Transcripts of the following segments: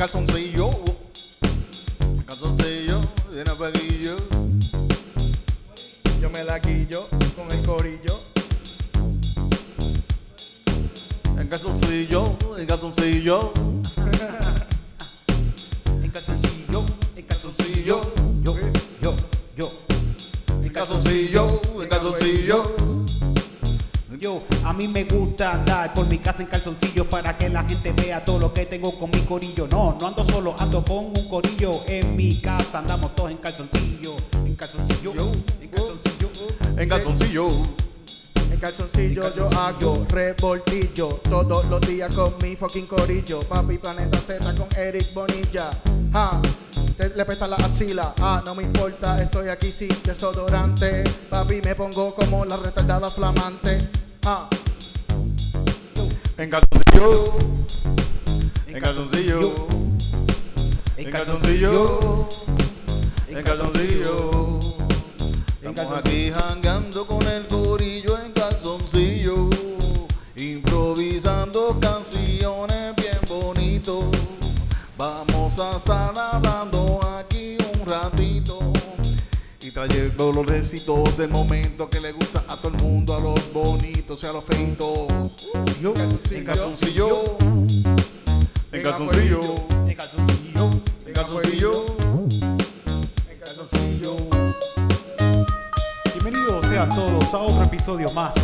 calzoncillo. Calzoncillo, viene peguillo. Yo me la guillo con el corillo. En calzoncillo, en calzoncillo. Todos los días con mi fucking corillo. Papi Planeta Z con Eric Bonilla. Ja, te- le pesta la axila. Ah, no me importa, estoy aquí sin desodorante. Papi me pongo como la retardada flamante. Ah, En calzoncillo. En calzoncillo. En calzoncillo. En calzoncillo. Estamos aquí jangando con el corillo Los recitos, el momento que le gusta a todo el mundo, a los bonitos y a los feitos. Yo, En calzoncillo. En calzoncillo. en calzoncillo. En calzoncillo. en calzoncillo. Bienvenidos sean todos a otro episodio más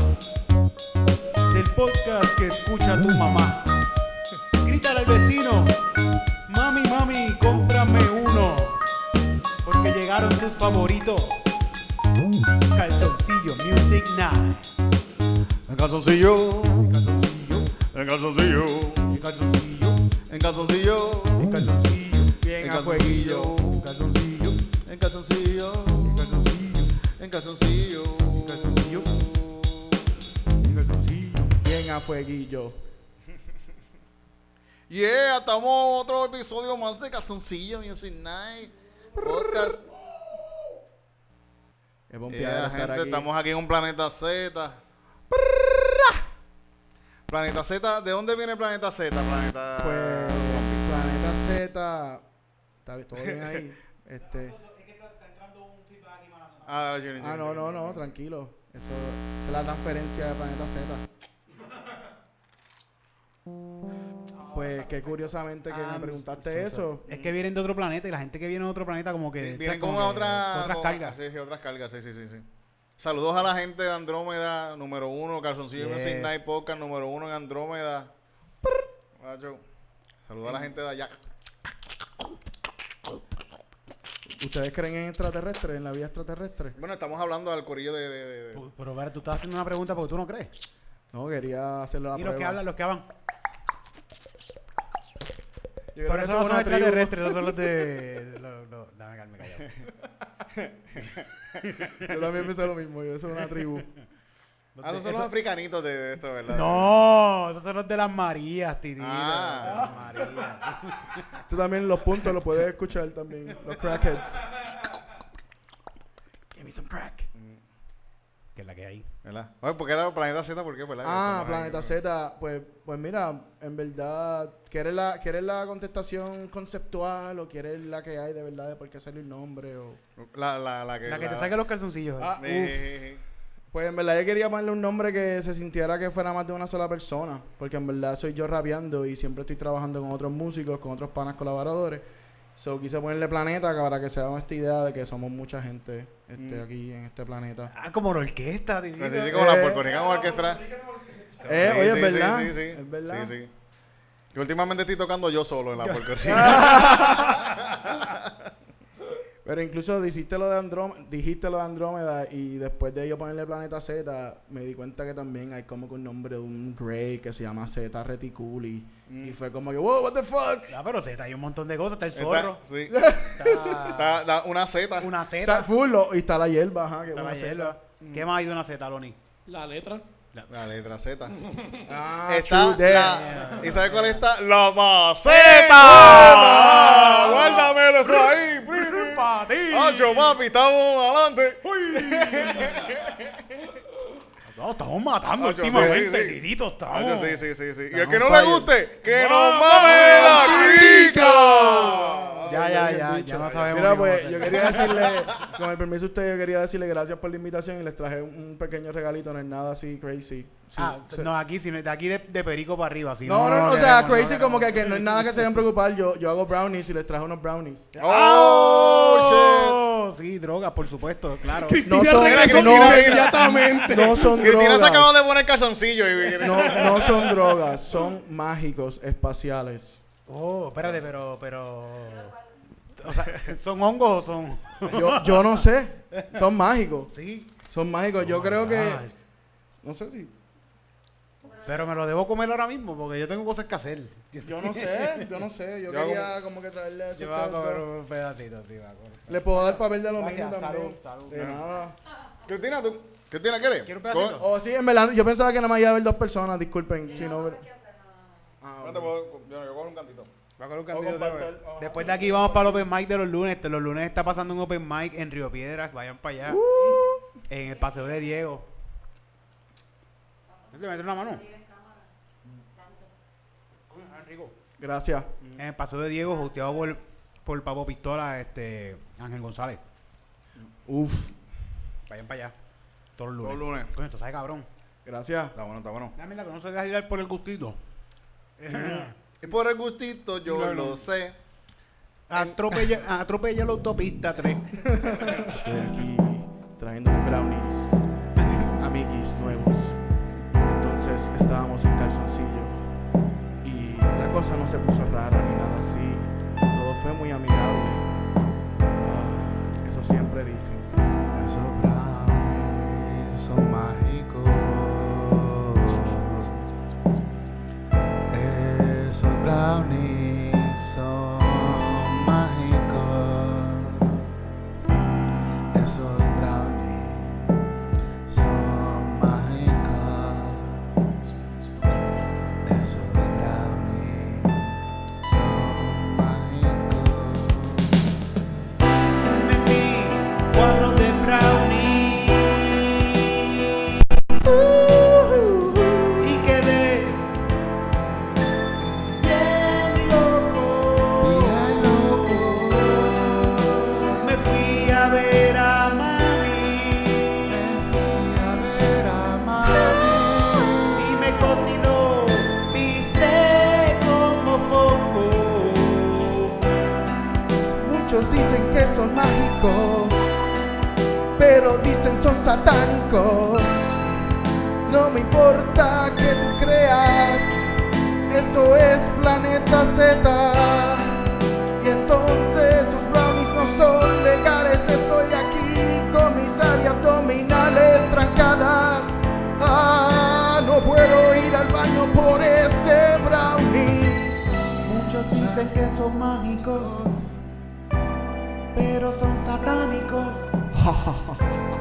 del podcast que escucha tu mamá. Grítale al vecino, mami, mami, cómprame uno, porque llegaron tus favoritos. Calzoncillo Music Night. En calzoncillo. En calzoncillo, En calzoncillo. en calzoncillo, En calzoncillo. en calzoncillo, Bien En a fueguillo. en calzoncillo, En calzoncillo. en calzoncillo, En calzoncillo. en calzoncillo, en calzoncillo. Bien a fueguillo. Yeah, estamos otro episodio más de Calzoncillo Music Night. Podcast. Es Yeah, estar gente, aquí. estamos aquí en un planeta Z. Planeta Z, ¿de dónde viene Planeta Z? Planeta. Pues Planeta Z. Está todo bien ahí. Este. Ah, Junior, Ah, no, no, no, tranquilo. Eso esa es la transferencia de Planeta Z. Pues que curiosamente que Ah, me preguntaste so- so- eso. Es que vienen de otro planeta y la gente que viene de otro planeta como que... Sí, vienen Como con otra, otras con- cargas. Sí, sí, otras cargas, sí, sí, sí, sí. Saludos a la gente de Andrómeda, número uno, Calzoncillo Yes. Music Night Podcast, número uno en Andrómeda. Macho. Saludos a la gente de allá. ¿Ustedes creen en extraterrestres, en la vida extraterrestre? Bueno, estamos hablando del corillo de... de- de- de- Pero, pero, tú estás haciendo una pregunta porque tú no crees. No, quería hacerlo la y los que hablan, los que hablan. Por eso son tribu. extraterrestres, esos son los de... los- los- dame calma, callado. Yo también pensé lo mismo. Yo soy una tribu. Ah, esos son los africanitos de, de esto, ¿verdad? No, esos son los de las Marías, titito. Ah. Las Marías. Tú también los puntos los puedes escuchar también. Los crackheads. Give me some crack. Que es la que hay. ¿Verdad? Oye, ¿por qué era Planeta Z? ¿Por qué? ¿Verdad? Ah, Planeta ahí. Z, pues, pues mira, en verdad, ¿quieres la, ¿quieres la contestación conceptual o quieres la que hay de verdad de por qué sale el nombre? O... La, la, la que... La que te saque los calzoncillos. Ah, Eh, uf. Pues en verdad yo quería ponerle un nombre que se sintiera que fuera más de una sola persona, porque en verdad soy yo rapeando y siempre estoy trabajando con otros músicos, con otros panas colaboradores. So quise ponerle planeta para que se hagan esta idea de que somos mucha gente este, Mm. aquí en este planeta. Ah, como la orquesta. Pues sí, sí, como la Eh. Puerto Rican Orquestra. Eh, Sí, oye, sí, es verdad. Sí, sí, sí. Es verdad. Sí, sí. Que últimamente estoy tocando yo solo en la Puerto Rico. Pero incluso dijiste lo de Andrómeda, dijiste lo de Andrómeda y después de yo ponerle Planeta Z, me di cuenta que también hay como que un nombre de un Grey que se llama Z Reticuli. Y fue como que, wow, what the fuck. Ah, pero Z, hay un montón de cosas. Está el Está- zorro. sí. Está Está, da una Z. una O Z. sea, full, lo- y está la hierba, ajá, que es está una la hierba. ¿Qué más hay de una Z, Loni? La letra. La letra Z. Ah, está la. ¿Y sabes cuál está? La maceta. Ah, Guárdamelo eso ahí, pretty. ¡Para ti! Hacho, papi, estamos adelante. No, estamos matando Ah, yo- últimamente, sí, sí. Titito, Ah, estamos. sí, sí, sí, sí. Y el que no le guste, que nos mame la crica. Ya, ya, ya, ya no sabemos. Mira, pues yo quería decirle, con el permiso de ustedes, yo quería decirle gracias por la invitación y les traje un, un pequeño regalito, no es nada así crazy. Sí, Ah, se- no, aquí, de aquí de, de perico para arriba. Si no, no, no, o sea, queremos, crazy no como que, no es nada que se deben preocupar. Yo, yo hago brownies y les traje unos brownies. Oh, Oh, sí, drogas, por supuesto, claro. No son, no, inmediatamente. no son shit. Cristina se acabó drogas. de poner calzoncillo y... No, no son drogas, son mágicos espaciales. Oh, espérate, pero, pero... O sea, ¿son hongos o son...? Yo, yo no sé, son mágicos. Sí. Son mágicos. Yo creo que. No sé si. Pero me lo debo comer ahora mismo porque yo tengo cosas que hacer. Yo no sé, yo no sé. Yo quería como que traerle eso. Yo voy a comer un pedacito, sí, va a comer. Le puedo dar papel de aluminio Gracias, también. salud, salud. De nada. Cristina, ¿tú? Cristina, ¿quieres? ¿Quiere un pedacito? Oh, sí, en verdad, yo pensaba que nada más iba a haber dos personas, disculpen. Si no, Ah, No te puedo- yo yo cojo un cantito. Va a coger un O cantito compartir, de- o- Después de aquí vamos para el Open Mic de los lunes. Este, Los lunes está pasando un Open Mic en Río Piedras. Vayan para allá. En el Paseo de Diego. ¿Se mete una mano? Gracias. En el Paseo de Diego, hosteado por, por Papo Pistola, este, Ángel González. Uf, Vayan para allá. Todos los lunes. Todos los lunes. Coño, esto sabe cabrón. gracias. Está bueno, está bueno. La mierda que no se deja ir por el gustito. Y por el gustito yo Claro. lo sé. Atropella, atropella la autopista 3. Estoy aquí trayéndole brownies a mis amiguis nuevos. Entonces estábamos en calzoncillo y la cosa no se puso rara ni nada así. Todo fue muy amigable. Ah, eso siempre dicen. Esos brownies son mágicos. Esos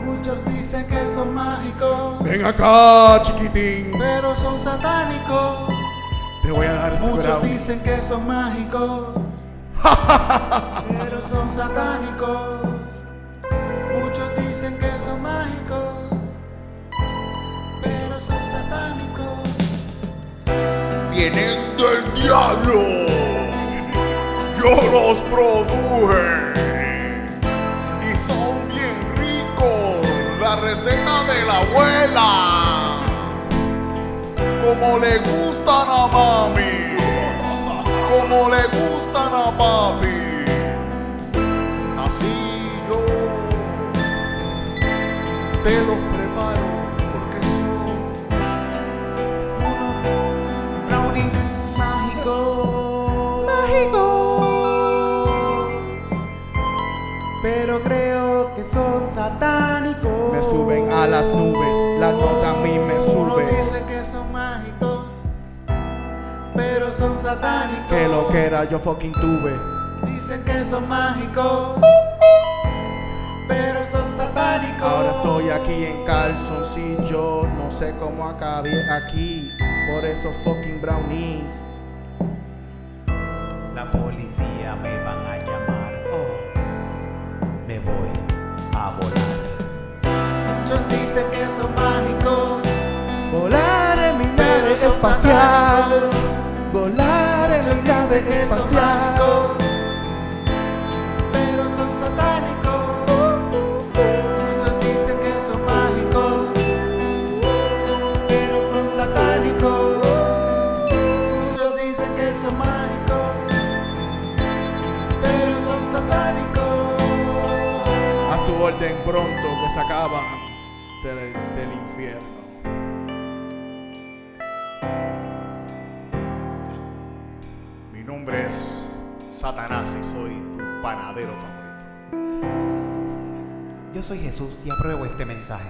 Muchos dicen que son mágicos, Ven acá, chiquitín. pero son satánicos. Te voy a dar este Muchos dicen que son mágicos, pero son satánicos. Muchos dicen que son mágicos, pero son satánicos. Vienen del diablo. Yo los produje. Receta de la abuela. Como le gustan a mami. Como le gustan a papi. Así yo te los satánicos. Me suben a las nubes, la nota a mí me sube. dicen que son mágicos, pero son satánicos. Que lo que era yo fucking tuve. Dicen que son mágicos, pero son satánicos. Ahora estoy aquí en calzoncillo, no sé cómo acabé aquí por esos fucking brownies. La policía me van a dicen que son mágicos, Volar en mi nave espacial. Volar en mi nave que son espacial. mágicos, pero son satánicos. Muchos dicen que son mágicos, pero son satánicos. Muchos dicen que son mágicos, pero son satánicos. Haz tu orden pronto que se acaba infierno. Mi nombre es Satanás y soy tu panadero favorito. Yo soy Jesús y apruebo este mensaje.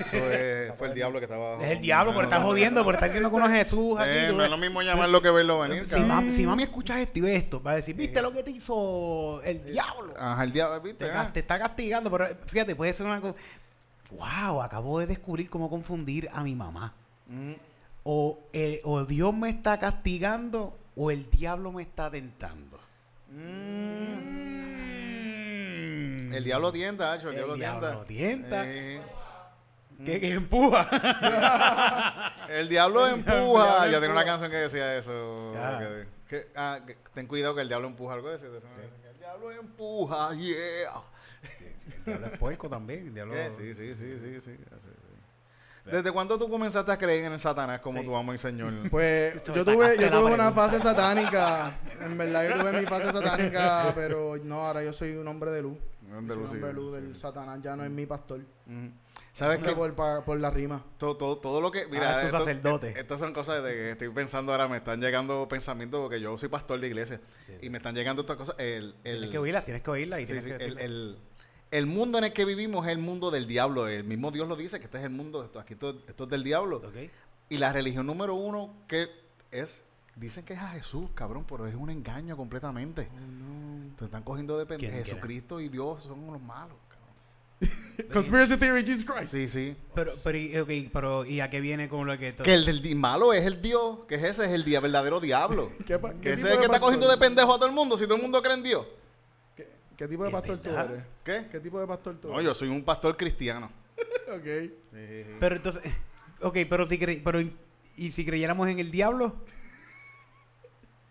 Eso es- fue el diablo que estaba. Es el diablo por estar jodiendo, por estar diciendo que uno es Jesús aquí. Eh, no es lo mismo llamarlo que verlo venir. Si, mami, si mami escuchas esto y ve esto, va a decir, ¿viste lo que te hizo el diablo? Ajá, el diablo, ¿viste? Te, Ah. te está castigando, pero fíjate, puede ser una cosa. Wow, acabo de descubrir cómo confundir a mi mamá. Mm. O, eh, o Dios me está castigando o el diablo me está tentando. Mm. El diablo tienta, Hacho, el, El diablo, diablo tienta. Eh, ¿Qué, qué empuja? el diablo empuja. diablo Yo tenía una canción que decía eso. Ah. que- que- ah, que ten cuidado que el diablo empuja algo de eso. El diablo empuja, yeah. El diablo es puerco también. El diablo... ¿Qué? Sí, sí, sí, sí, sí. así, sí. ¿Desde cuándo tú comenzaste a creer en el Satanás como Sí. tu amo y señor? Pues yo tuve, yo tuve una fase satánica. En verdad, yo tuve mi fase satánica, pero no, ahora yo soy un hombre de luz. Un hombre de Soy luz, un hombre de sí, luz sí, del sí. Satanás, ya no es mi pastor. ¿Sabes qué? Por, la rima. Todo, todo, todo lo que. Mira, Ahora es tu esto- sacerdote. eh, Estas son cosas de que estoy pensando ahora. Me están llegando pensamientos porque yo soy pastor de iglesia. Y me están llegando estas cosas. El, el, Tienes que oírla, tienes que oírla y sí, tienes sí, que el, decirle. el- el mundo en el que vivimos es el mundo del diablo. El mismo Dios lo dice, que este es el mundo. Esto, aquí esto, esto es del diablo. Y la religión número uno que es. Dicen que es a Jesús, cabrón, pero es un engaño completamente. Te están cogiendo de pendejo. Jesucristo y Dios son unos malos, cabrón. Conspiracy Theory, Jesus Christ. Sí, sí. Pero, pero, pero, ¿y a qué viene con lo que esto? Que el del di- malo es el Dios, que es ese, es el verdadero diablo. ¿Qué, Que qué ese es el que está cogiendo de pendejo a todo el mundo, si todo el mundo cree en Dios. ¿Qué, tipo de pastor tú eres? ¿Qué? ¿Qué tipo de pastor tú No, eres? yo soy un pastor cristiano. Ok. Pero entonces, ok, pero si, cre- pero, ¿y si creyéramos en el diablo?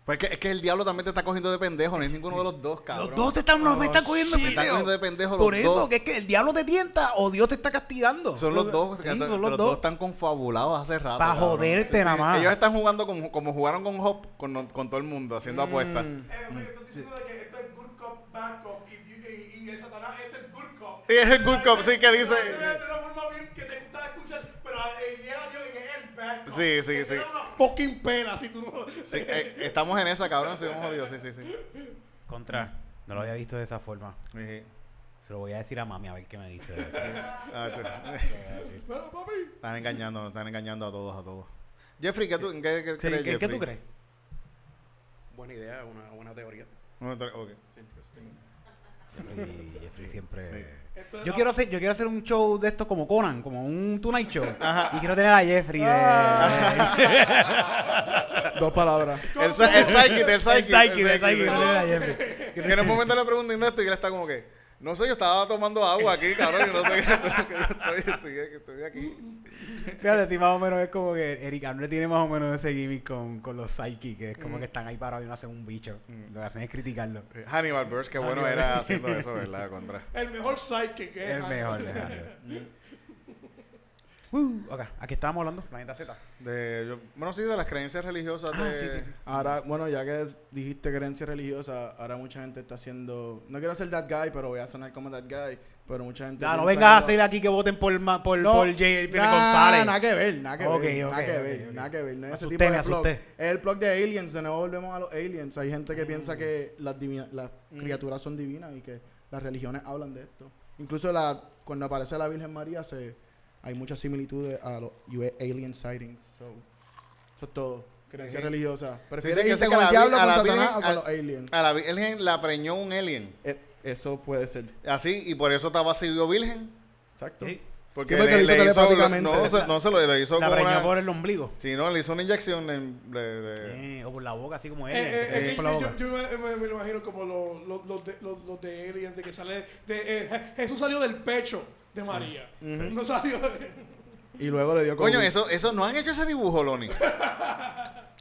Pues es que, es que el diablo también te está cogiendo de pendejo, no es ninguno de los dos, cabrón. Los dos te están, me están cogiendo Me están pendejo. cogiendo de pendejo los Por eso, dos. que es que el diablo te tienta o Dios te está castigando. Son los dos, Sí, que son están- los los dos. dos están confabulados hace rato. Pa' cabrón. joderte nada más. Ellos están jugando como, como jugaron con Hop, con, con todo el mundo, haciendo apuestas. Mm. Estás diciendo de que esto es good cop, bad cop Y es el good cop, sí, que dice. De una forma bien que te gusta escuchar, pero eh, llega Dios y que es el bad. Sí, sí, sí. una fucking pena si tú no. Sí, eh, estamos en esa, cabrón, sí, vamos jodidos, sí, sí, sí. Contra, no lo había visto de esa forma. Sí. Se lo voy a decir a mami a ver qué me dice de eso. Ah, Pero papi. Están engañando, están engañando a todos, a todos. Jeffrey, ¿qué tú, en qué, qué Sí, crees, ¿en qué Jeffrey? tú crees? Buena idea, una buena teoría. No, te- ok. Jeffrey, Jeffrey siempre... Yo quiero hacer, yo quiero hacer un show de esto como Conan, como un Tonight Show. Y quiero tener a Jeffrey de... Dos palabras. El, el psychic, el El psychic. el el psychic, quiero a psychic. En un momento le pregunté a esto y él está como que, no sé, yo estaba tomando agua aquí, cabrón, y no sé qué, estoy, estoy, estoy aquí. Fíjate, si más o menos es como que Eric Andre tiene más o menos ese gimmick con, con los psychic, que es como que están ahí parados y no hacen un bicho. Lo que hacen es criticarlo. Hannibal Burst, qué bueno era haciendo eso, ¿verdad? Contra. El mejor psychic que Es mejor, de Hannibal. Uh, ok, aquí estábamos hablando, Planeta Z. De, yo- bueno, sí, de las creencias religiosas Ah, de... sí, sí, sí. Ahora, bueno, ya que dijiste creencia religiosa, ahora mucha gente está haciendo. No quiero ser that guy, pero voy a sonar como that guy. Pero mucha gente. Ya, no vengas a hacer aquí que voten por, ma- por, No, por J. nah, González. Nada que ver, nada que ver. ok, nada que ver, nada que ver. No ese tipo de asusté. Es el plug de aliens. De nuevo volvemos a los aliens. Hay gente que piensa que las, divina- las Mm. criaturas son divinas y que las religiones hablan de esto. Incluso la, cuando aparece la Virgen María, se, hay muchas similitudes a los US alien sightings. So, eso es todo. Creencia Sí. religiosa. Sí, ¿Prefieres sí, que irte sé con que el la diablo, con la Satanás Virgen- o con los aliens? A la Virgen la preñó un alien. Eh, eso puede ser. Así, y por eso estaba así virgen. Exacto. Sí. Porque, Sí, porque le, hizo le hizo, no, se, no se lo le hizo La preñó una, por el ombligo. Sí, no, le hizo una inyección en- de- de- Eh, o por la boca, así como él. Eh, eh, que se eh, por la yo, boca. yo me, me- me lo imagino como los, los, los, de, los, los de aliens de que sale de eh, Je- Jesús salió del pecho de María no salió de Y luego le dio Coño, COVID. eso, eso no han hecho ese dibujo, Loni.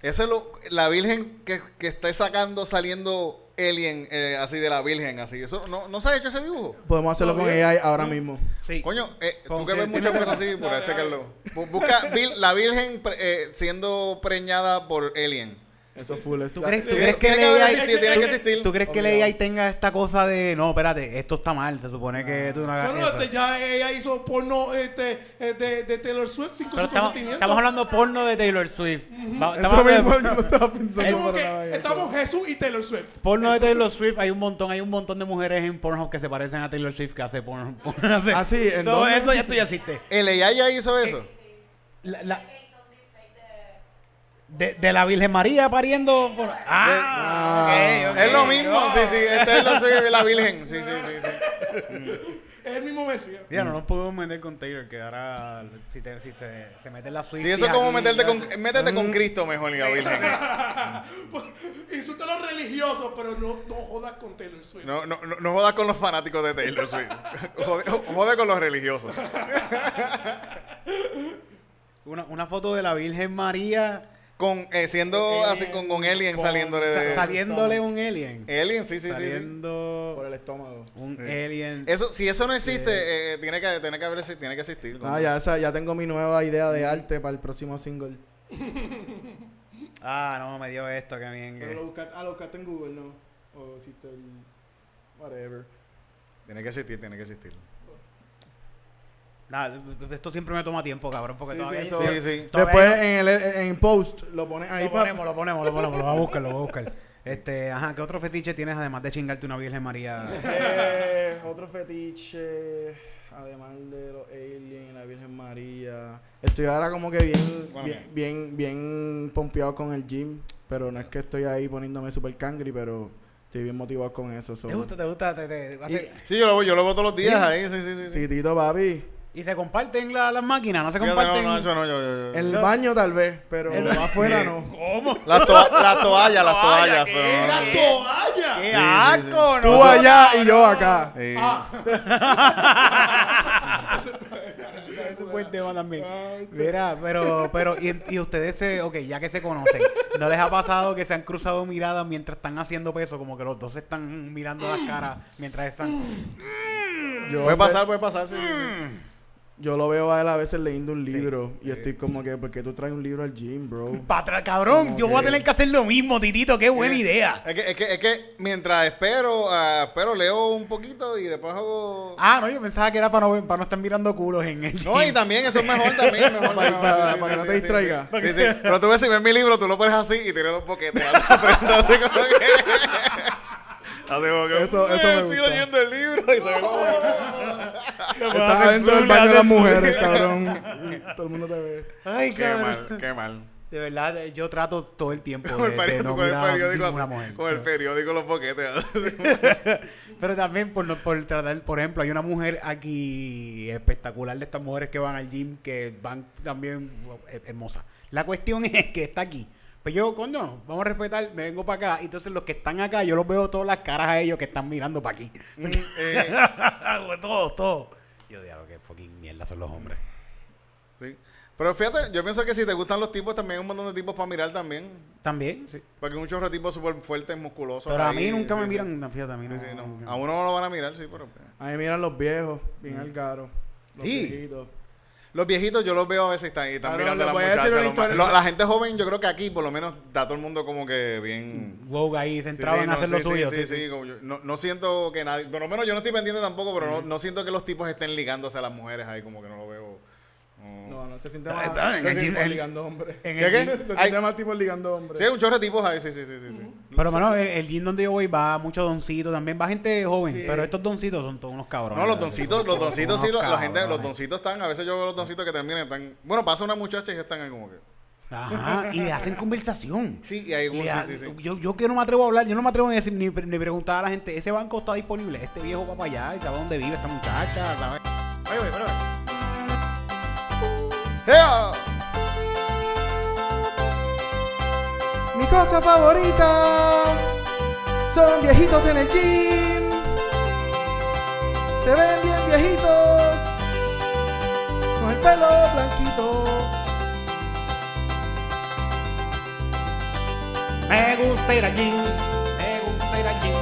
Ese es lo, la virgen que, que está sacando, saliendo alien eh, así de la virgen, así. Eso no, no se ha hecho ese dibujo. Podemos hacerlo con AI ahora mismo. Sí. Coño, eh, tú que ves muchas cosas así, por ahí checarlo. Bu- Busca vil- la virgen pre- eh, siendo preñada por alien. Eso es full. ¿Tú crees, tú Tiene- crees que que. ¿Tú crees que el Obligado. AI tenga esta cosa de no, espérate, esto está mal, se supone que tú no hagas Bueno, eso? este, ya ella hizo porno este, eh, de, de Taylor Swift sin Pero estamos, estamos hablando porno de Taylor Swift. Va- estamos Eso mismo de- yo lo estaba Es pensando. eso. estamos Jesús y Taylor Swift. porno de Taylor Swift, hay un montón, hay un montón de mujeres en Pornhub que se parecen a Taylor Swift que hace porno. hace- Ah, eso ya tú ya existe. El AI ya hizo eso. La- la- de, de la Virgen María pariendo. por- Ah, ok. es lo mismo, sí, sí. Este es lo suyo y la virgen. Sí, sí, sí, sí. Es el mismo Mesías. Mira, no nos podemos meter con Taylor, que ahora si, te- si se, se mete la Swift. Sí, eso es como meterte con, métete con Cristo mejor y la virgen. Insulta a los religiosos, pero no, no jodas con Taylor Swift. No, no, no, no jodas con los fanáticos de Taylor Swift. Jode, jode con los religiosos. Una, una foto de la Virgen María Con, eh, siendo así con, con alien con- saliéndole sa- de... saliéndole un alien. Alien, sí, sí, sí, sí. saliendo Por el estómago. un alien. Eso, si eso no existe, eh, tiene que, tiene que haber, tiene que existir. Ah, ya, esa- ya tengo mi nueva idea de arte para el próximo single. Ah, no, me dio esto, que bien. Pero lo buscaste, ah, lo buscaste en Google, ¿no? O hiciste el... Whatever. Tiene que existir, tiene que existir. Nada, esto siempre me toma tiempo, cabrón, porque Sí, todavía... sí, eso- Sí, sí. todavía Después no- en, el, en post lo pones ahí lo ponemos, lo ponemos, lo ponemos, lo voy a buscar, lo voy a buscar. Este, ajá, ¿qué otro fetiche tienes además de chingarte una Virgen María? Eh, otro fetiche, además de los aliens, la Virgen María. Estoy ahora como que bien, Bueno, bien, bien, bien pompeado con el gym, pero no es que estoy ahí poniéndome super cangri, pero estoy bien motivado con eso. so. ¿Te gusta, te gusta? Te, te- hace- Sí, yo lo, yo lo veo todos los días ahí, sí, sí, sí. sí. Titito, papi. ¿Y se comparten la- las máquinas? ¿No se Fíjate, comparten? no, no, yo no, yo- yo- yo- En el baño tal vez, pero afuera no. ¿Cómo? Las, toa- las toallas, las toallas, ¿qué? pero no, ¡La no. toalla! ¡Qué Sí, sí, asco! sí. no, Tú allá y yo acá. Sí. Ese es un buen tema también. Mira, pero, pero, y, y ustedes se, ok, ya que se conocen, ¿no les ha pasado que se han cruzado miradas mientras están haciendo peso? Como que los dos se están mirando las caras mientras están. Yo, Puede pasar, puede pasar, sí, sí, sí. Yo lo veo a él a veces leyendo un libro y estoy como que, ¿por qué tú traes un libro al gym, bro? Pa' atrás, cabrón, Como yo voy a tener que hacer lo mismo, Titito, qué buena idea. Es que, es que, es que mientras espero, ah, espero, leo un poquito y después hago... Ah, no, yo pensaba que era para no, para no estar mirando culos en el No, y gym. también, eso es mejor también, mejor. Para- mejor, para- sí, sí, para que no te sí, distraiga. Sí, sí, pero tú ves, si ves mi libro, tú lo pones así y tienes dos boquetes así como que... Así como que... Eso- eso "Eh, me Estoy gusta. leyendo el libro y se ve como... Estás dentro del baño de las mujeres, cabrón. Todo el mundo te ve. Ay, Qué cabrón. mal, qué mal. De verdad, eh, yo trato todo el tiempo Con el, de, de periódico, no con el periódico así, mujer. con el periódico los boquetes. Pero también por, por tratar, por ejemplo, hay una mujer aquí espectacular de estas mujeres que van al gym que van también hermosas. La cuestión es que está aquí. Pues yo, coño, vamos a respetar, me vengo para acá. Entonces los que están acá, yo los veo todas las caras a ellos que están mirando para aquí. Eh, todos, todos. Yo digo, que fucking mierda son los hombres. sí. Pero fíjate, yo pienso que si te gustan los tipos, también hay un montón de tipos para mirar también. También, sí. Porque hay de tipos súper fuertes, musculosos. Pero a ahí, mí nunca sí, me sí. miran, no, fíjate, a mí Sí, no. sí, no. no. A uno no lo van a mirar, sí, pero... pues. A mí miran los viejos, bien al caro. Los viejitos. Los viejitos yo los veo a veces y están, y están Claro, mirando a las voy a decir muchachas. una los historia. más- lo- la gente joven, yo creo que aquí, por lo menos, está todo el mundo como que bien... Wow, ahí Sí, centrado sí, en no, hacer sí, lo sí, suyo. Sí, sí, como yo- no, no siento que nadie... Por lo menos yo no estoy pendiente tampoco, pero no, no siento que los tipos estén ligándose a las mujeres ahí, como que no lo se siente más, se más ligando hombres. en ¿Qué, qué? Se Hay- siente más tipo ligando hombres. Sí, hay un chorro de tipos ahí, sí, sí, sí, sí. sí. Pero, mano, el, el gym donde yo voy va mucho doncito también. Va gente joven, Sí. pero estos doncitos son todos unos cabrones. No, los doncitos, los doncitos sí, la gente, los doncitos están, a veces yo veo los doncitos que terminan, están, bueno, pasa una muchacha y ya están ahí como que, Ajá, y le hacen conversación. sí, y hay Le unos, ha- sí, sí, sí. Yo, yo que no me atrevo a hablar, yo no me atrevo ni, a decir, ni, ni preguntar a la gente, ese banco está disponible, este viejo va para allá y sabe dónde vive esta muchacha, ¿sabes? Oye, oye, oye, Mi cosa favorita son viejitos en el gym. Se ven bien viejitos. Con el pelo blanquito. Me gusta ir al gym, me gusta ir al gym.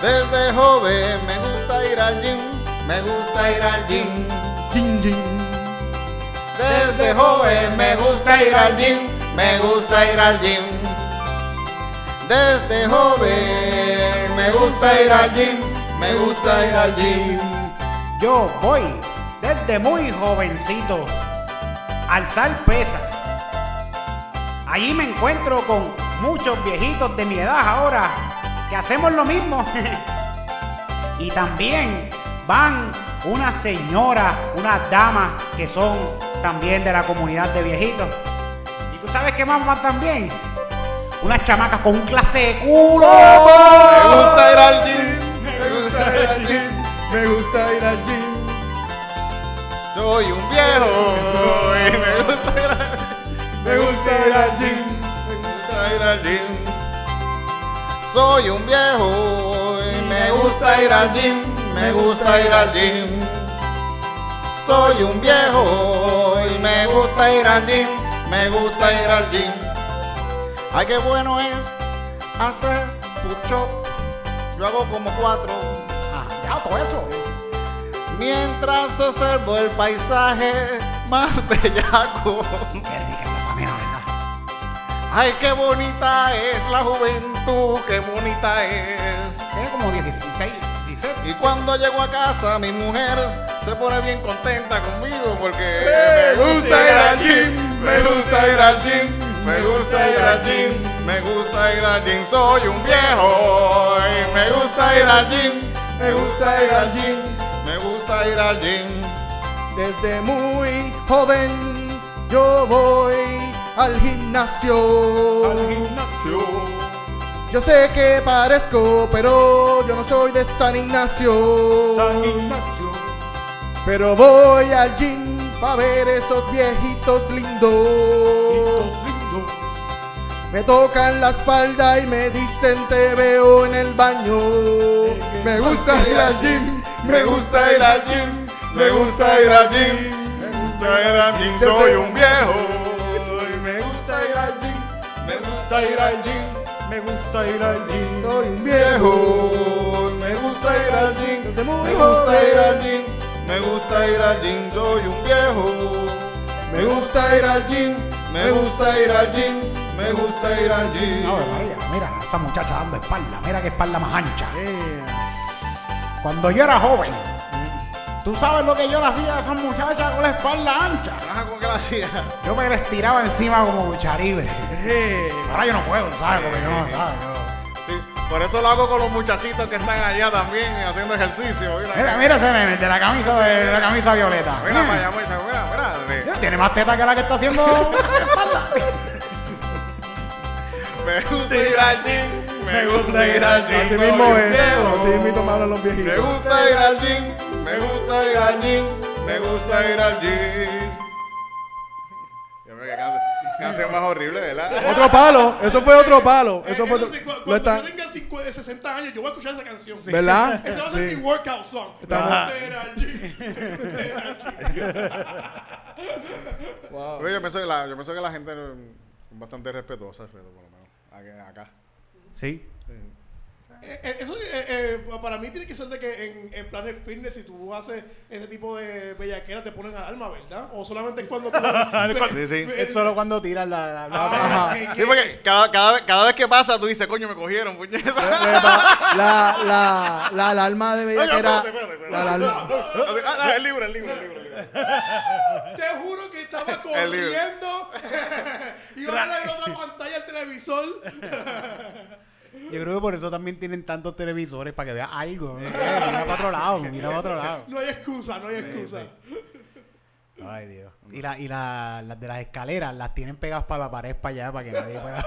Desde joven me gusta ir al gym, me gusta ir al gym. Jin, jin. Desde joven me gusta ir al gym, me gusta ir al gym. Desde joven me gusta ir al gym, me gusta ir al gym. Yo voy desde muy jovencito alzar pesa. Allí me encuentro con muchos viejitos de mi edad ahora que hacemos lo mismo. y también van unas señoras, unas damas que son también de la comunidad de viejitos. ¿Y tú sabes qué más también? Unas chamacas con un clase de culo. Me gusta ir al gym, me gusta ir al gym. Me gusta ir al gym. Soy un viejo y me gusta ir al Me gusta ir al gym. Me gusta ir al gym. Soy un viejo y me gusta ir al gym. Me gusta ir al gym. Soy un viejo y me gusta ir al gym. Me gusta ir al gym. Ay, qué bueno es hacer push-up. Yo hago como cuatro. Ah, ya, todo eso. Mientras observo el paisaje más bellaco. Qué rica esa mera, ¿verdad? Ay, qué bonita es la juventud, qué bonita es. Tiene como 16, 17. Y cuando llego a casa, mi mujer se pone bien contenta conmigo porque me gusta ir al gym, me gusta ir al gym, me gusta ir al gym, me gusta ir al gym. Soy un viejo y me gusta ir al gym, me gusta ir al gym, me gusta ir al gym. Desde muy joven yo voy al gimnasio. Yo sé que parezco, pero yo no soy de San Ignacio. Pero voy al gym para ver esos viejitos lindos. Me tocan la espalda y me dicen te veo en el baño. Me gusta ir al gym, Me gusta ir al gym, me gusta ir al gym, me gusta ir al gym. Soy un viejo y me gusta ir al gym, me gusta ir al gym, me gusta ir al gym. Soy un Viejo, me gusta ir al gym, Desde muy me gusta ir al gym, me gusta ir al gym. Soy un viejo, me gusta ir al gym, me gusta ir al gym, me gusta ir al gym. No, María, mira, esa muchacha dando espalda, mira qué espalda más ancha. Cuando yo era joven, tú sabes lo que yo le hacía a esa muchacha con la espalda ancha. Ajá, ¿cómo que la hacía? Yo me la estiraba encima como lucha libre. Ahora yo no puedo, ¿sabes? Porque yo no, ¿sabes? Yo- Sí, por eso lo hago con los muchachitos que están allá también haciendo ejercicio. Mira, Mira, mira ese meme de la camisa de, de la camisa violeta. Mira para allá, muchacha, mira, mira. Tiene más teta que la que está haciendo espalda. Me gusta ir al gym, me gusta ir al gym. Así mismo es. Así mismo me hablan los Me viejitos. gusta ir al gym, me gusta ir al gym, me gusta ir al gym. Yo me qué canción, canción más horrible, ¿verdad? Otro palo, eso fue otro palo. Eh, Eso fue otro. sí, cu- Lo cuando está- yo tenga 50, 60 años, yo voy a escuchar esa canción. ¿Verdad? Ese va a ser Sí. mi workout song. Estamos- Me gusta ir al gym, me gusta ir al gym. Yo pienso que la, yo pienso que la gente es bastante respetuosa, pero por lo menos acá- acá. Sí. Eh, eh, Eso eh, eh, para mí tiene que ser de que en, en planes fitness, si tú haces ese tipo de bellaquera, te ponen alarma, ¿verdad? O solamente es cuando tú. Sí, sí. Es solo cuando tiras la. la- la- Ah, Sí, porque cada, cada, vez- cada vez que pasa tú dices, coño, me cogieron, puñeta. La, la, la alarma de bellaquera. La alarma. Ah, ah, el libro, el libro, el libro. el libro. Te juro que estaba corriendo. Iba a ver en otra pantalla el televisor. Yo creo que por eso también tienen tantos televisores para que veas algo. No sé, mira para otro lado, mira para otro lado. No hay excusa, no hay excusa. Ay, Dios. Y, la, y la- las de las escaleras las tienen pegadas para la pared para allá para que nadie pueda.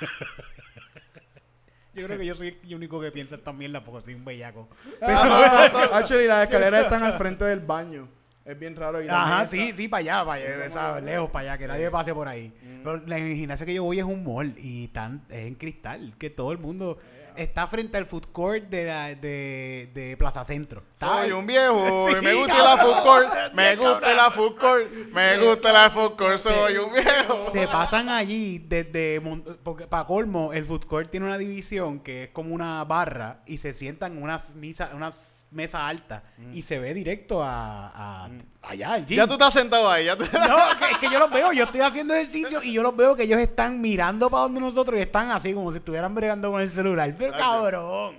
Yo creo que yo soy el único que piensa esta mierda porque soy un bellaco. Actually, las escaleras están al frente del baño. Es bien raro. y Ajá, sí, sí, para allá, para allá, esa- lejos para allá, que nadie pase por ahí. Pero la- gimnasio que yo voy es un mall y tan, es en cristal, que todo el mundo está frente al food court de, la- de, de Plaza Centro. Soy un viejo y Sí, me gusta cabrón. la food court, me gusta la food court, me gusta la food court, soy un viejo. Se pasan allí desde porque para colmo el food court tiene una división que es como una barra y se sientan en unas misas, unas mesas altas y se ve directo a, a- allá al gym. Ya tú estás sentado ahí, ya tú... No, que, es que yo los veo, yo estoy haciendo ejercicio y yo los veo que ellos están mirando para donde nosotros y están así como si estuvieran bregando con el celular. Pero cabrón.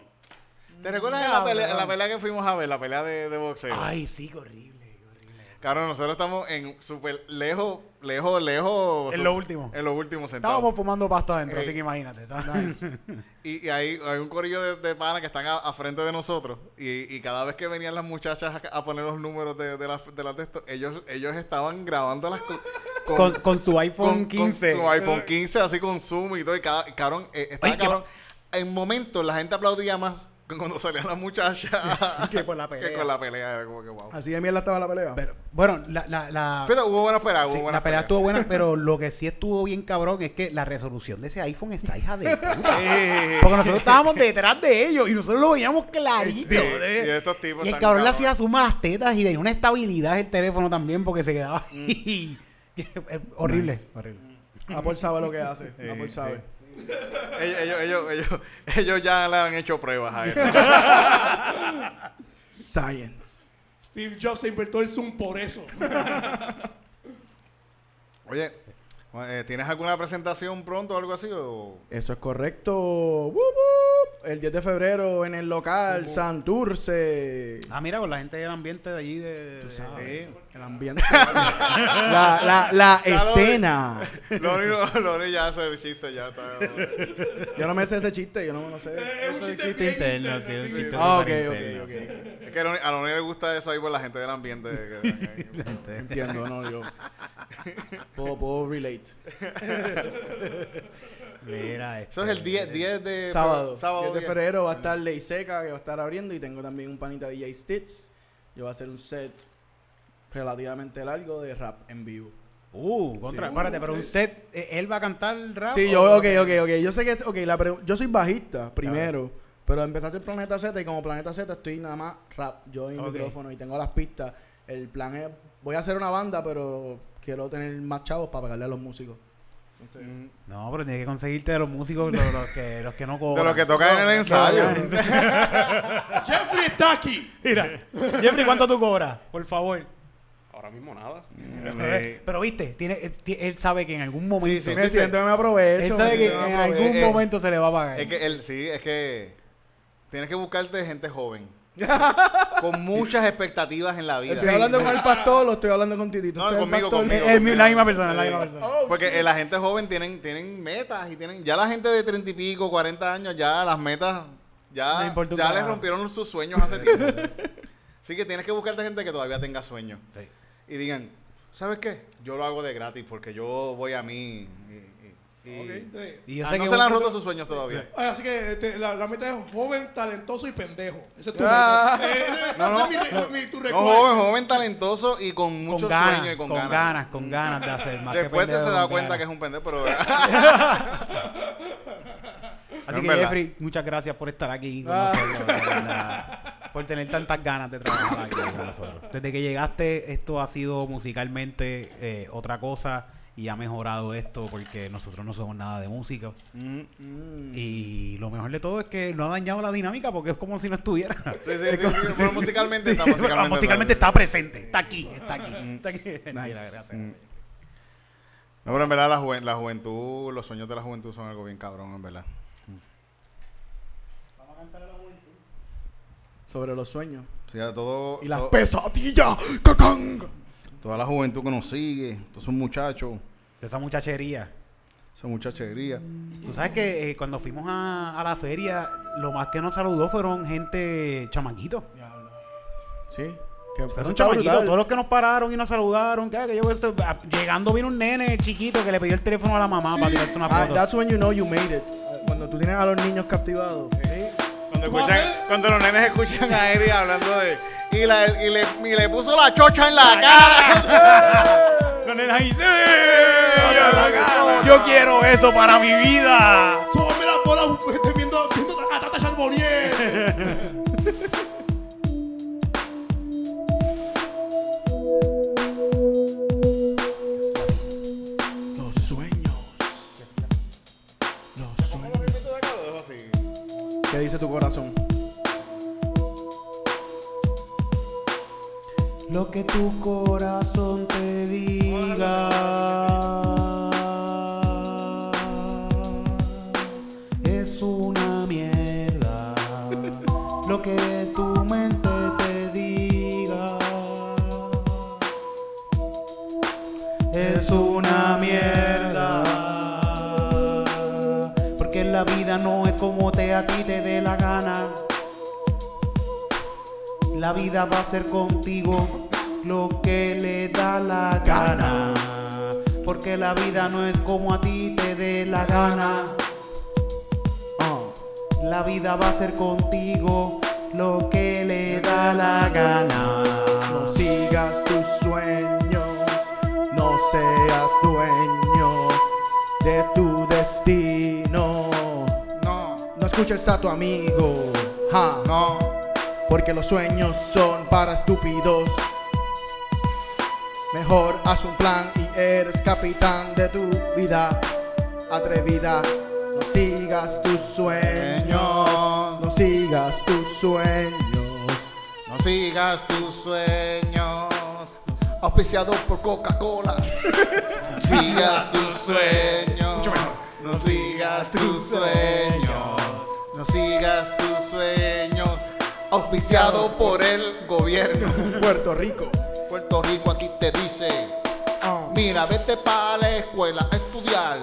¿Te recuerdas de la pelea, la pelea que fuimos a ver, la pelea de, de boxeo? Ay, sí, horrible. Claro, nosotros estamos en súper lejos, lejos, lejos. En lo último. En lo último sentados. Estábamos fumando pasto adentro, Ey. así que imagínate. Y, y hay, hay un corillo de, de panas que están a, a frente de nosotros. Y, y cada vez que venían las muchachas a, a poner los números de, de las de las de esto, ellos, ellos estaban grabándolas con, Con, con su iPhone con- con 15. su iPhone 15, así con Zoom y todo. Y cada, cabrón, eh, estaba Ay, cabrón. En momentos la gente aplaudía más cuando salían las muchachas Que por la que pelea. con la pelea. Era como que wow. Así de mierda estaba la pelea. Pero, bueno, la, la, la, Fíjate, hubo buenas peleas, hubo sí, la pelea estuvo buena, pero lo que sí estuvo bien cabrón es que la resolución de ese iPhone está hija de puta. Porque nosotros estábamos detrás de ellos y nosotros lo veíamos clarito. Sí, ¿eh? y estos tipos Y el cabrón le hacía suma a las tetas y tenía una estabilidad el teléfono también porque se quedaba Mm. ahí. horrible, horrible. Apple sabe lo que hace. Sí, Apple sabe. Ellos, ellos, ellos, ellos, ellos ya le han hecho pruebas a eso. Science. Steve Jobs se inventó el Zoom por eso. Oye, eh, ¿tienes alguna presentación pronto o algo así? O? Eso es correcto. Wup, wup. El 10 de febrero en el local Santurce. Ah, mira, con la gente del ambiente de allí de... Tú sabes. Sí. El ambiente. la la, la Ya escena. Lo único, lo único ya hace el chiste, ya está. Yo no me sé ese chiste, yo no me lo sé. Es un chiste chiste interno, sí, un chiste Ah, ok, súper ok, interno. ok. Es que a lo- único le gusta eso ahí por la gente del ambiente. que- Entiendo, no, yo. Puedo, puedo relate. Mira, Eso es el 10, 10 de Sábado. sábado 10 de 10. febrero va a estar Ley Seca, que va a estar abriendo. Y tengo también un panita DJ Stitz. Yo voy a hacer un set relativamente largo de rap en vivo. Uh, contra, Sí. pero un set, eh, él va a cantar rap. Sí, yo, ok, ok, ok. Yo sé que, ok, la pre- yo soy bajista primero, pero empecé a hacer Planeta Z y como Planeta Z estoy nada más rap, yo en micrófono y tengo las pistas. El plan es, voy a hacer una banda, pero quiero tener más chavos para pagarle a los músicos. Entonces, No, pero tienes que conseguirte de los músicos los, los que, los que no De cobran. lo que toca en el ensayo. Jeffrey está aquí. Mira, Jeffrey, ¿cuánto tú cobras? Por favor. Ahora mismo nada. Eh, Pero viste, tiene, él, ti- él sabe que en algún momento. sí, me siento que me aprovecho. él sabe que en algún Eh, eh, momento se le va a pagar. Es que él, sí, es que tienes que buscarte gente joven. con muchas expectativas en la vida. ¿Estoy hablando con el pastor o estoy hablando con Titito? No, ¿Usted es el conmigo, pastor? conmigo. es, mi- la misma persona, la misma persona. Porque eh, la gente joven tienen, tienen metas y tienen. Ya la gente de treinta y pico, 40 años, ya las metas. Ya, ya les rompieron sus sueños hace tiempo. Así que tienes que buscarte gente que todavía tenga sueños. Sí. Y digan, ¿sabes qué? Yo lo hago de gratis porque yo voy a mí. Y, y- y- Sí. Y yo Ah, sé no que se le han roto sus sueños todavía. Ay, así que este, la, la meta es joven, talentoso y pendejo. Ese es tu Ah. meta. Eh, No, no, mi, tu No, recuerdo. joven, joven, talentoso y con muchos con ganas, sueños y con, con ganas. ganas, con ganas de hacer más. que Después te se da cuenta que es un pendejo, pero Así que. Jeffrey, muchas gracias por estar aquí con Ah. nosotros, por tener tantas ganas de trabajar aquí con nosotros. Desde que llegaste, esto ha sido musicalmente eh, otra cosa y ha mejorado esto porque nosotros no somos nada de música. Mm. Y lo mejor de todo es que no ha dañado la dinámica porque es como si no estuviera. sí, sí, sí, sí, pero musicalmente está musicalmente, musicalmente está presente, está aquí, está aquí. Está aquí. Mira, gracias. No, pero en verdad la, juven- la juventud, los sueños de la juventud son algo bien cabrón, en verdad. Sobre los sueños. O sea, todo, Y las todo- pesadillas. ¡Cacán! toda la juventud que nos sigue, todos esos muchachos, De esa muchachería. esa muchachería. Tú sabes que eh, cuando fuimos a, a la feria, lo más que nos saludó fueron gente chamaquitos. Sí. Que Fueron chamaquitos, todos los que nos pararon y nos saludaron. Que, que yo esto, ah, llegando vino un nene chiquito que le pidió el teléfono a la mamá para tirarse una Ah, foto. that's when you know you made it. Ah, Cuando tú tienes a los niños captivados. Cuando, ¿Tú escuchan- cuando los nenes escuchan a Eri hablando de... Y, la- y le, y le puso la chocha en la cara. Los nenes ahí, "Sí, yo quiero eso para mi vida. Súbame la bola la, viendo, viendo a Tata Charbonnier. dice tu corazón? Lo que tu corazón te diga es una mierda. Lo que tu mente te diga es una mierda. Porque la vida no es como te a ti te dé la gana. La vida va a ser contigo lo que le da la gana. Porque la vida no es como a ti te dé la gana. Ah, La vida va a ser contigo lo que le da la gana. No sigas tus sueños, no seas dueño de tu destino. Escuches a tu amigo, ja, no. porque los sueños son para estúpidos. Mejor haz un plan y eres capitán de tu vida atrevida. No sigas tus sueños, no sigas tus sueños. No sigas tus sueños. Auspiciado por Coca-Cola. No sigas tus sueños. No sigas tus sueños. No sigas tus sueños. Auspiciado por el gobierno. Puerto Rico. Puerto Rico a ti te dice. Ah. Mira, vete para la escuela a estudiar.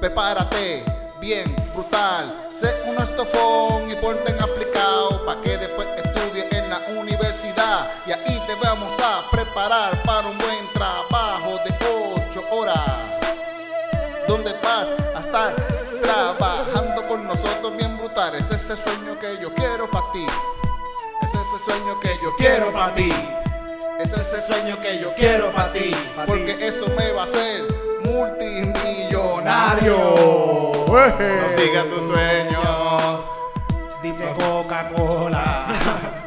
Prepárate, bien, brutal. Sé un estofón y ponte en aplicado para que después estudie en la universidad. Y ahí te vamos a preparar Ese sueño que yo quiero para ti. Ese es el sueño que yo quiero para ti. Ese es el sueño que yo quiero para ti. Porque eso me va a hacer multimillonario. No sigas tus sueños. Dice Coca-Cola.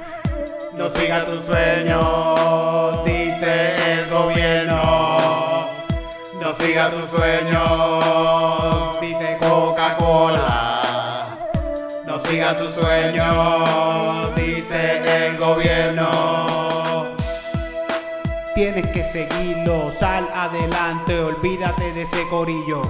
No siga tus sueños, dice el gobierno. No siga tus sueños, dice Coca-Cola. Siga tus sueños, dice el gobierno. Tienes que seguirlo, sal adelante, olvídate de ese corillo.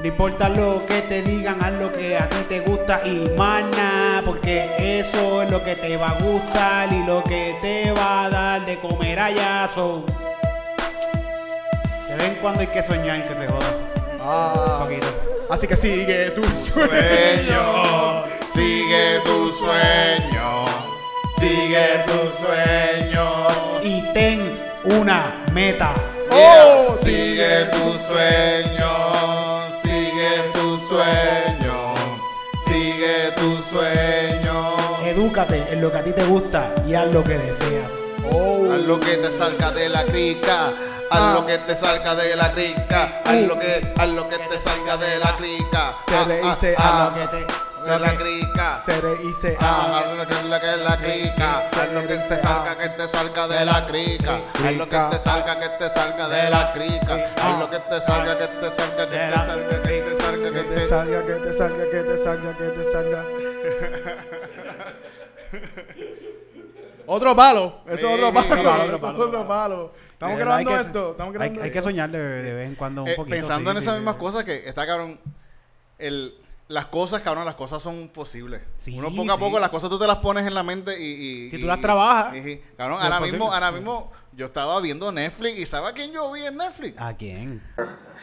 No importa lo que te digan, haz lo que a ti te gusta y mana, porque eso es lo que te va a gustar y lo que te va a dar de comer ayazo. De vez en cuando hay que soñar que se joda. Un Ah, poquito. Así que sigue sueños. Sueño, sigue tu sueño. Sigue tu sueño. Y ten una meta. Oh, sigue tu sueño, sigue tu sueño, sigue tu sueño. Edúcate en lo que a ti te gusta y haz lo que deseas. Oh. Haz lo que te salga de la crica, haz lo que te salga de la crica, haz lo que, haz lo que te salga de la crica. Se le Ah, dice ah, a ah, lo que te- de la crica. Se Ah, ama. haz lo que, es la crica, haz lo que te salga, que te salga de la crica, haz lo que te salga, que te salga de la crica, haz lo que te salga, que te salga, que te salga, que te salga, que te salga, que te salga, que te salga, que te salga. Otro palo. Eso es otro palo. otro palo, Eso otro es palo, otro palo. Estamos verdad, grabando hay que- esto. Estamos Hay, grabando hay que soñar de, de vez en cuando un Eh, poquito. pensando sí, en esas sí, mismas sí. cosas que está cabrón, el, las cosas, cabrón, las cosas son posibles. Sí, Uno poco a poco las cosas tú te las pones en la mente y... y- Si y- tú las trabajas, y- y- cabrón, ahora mismo, ahora mismo yo estaba viendo Netflix y ¿sabes a quién yo vi en Netflix? ¿A quién?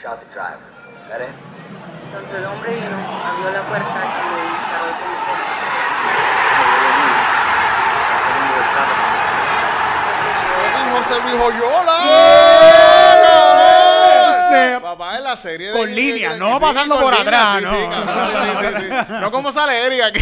Shot the driver. Entonces el hombre vino, abrió la puerta y le disparó el teléfono. Fucking José Luis. Papá en la serie de Con línea, no sí, pasando por línea, atrás, no. cabrón, sí, sí, sí. No como sale Eric aquí.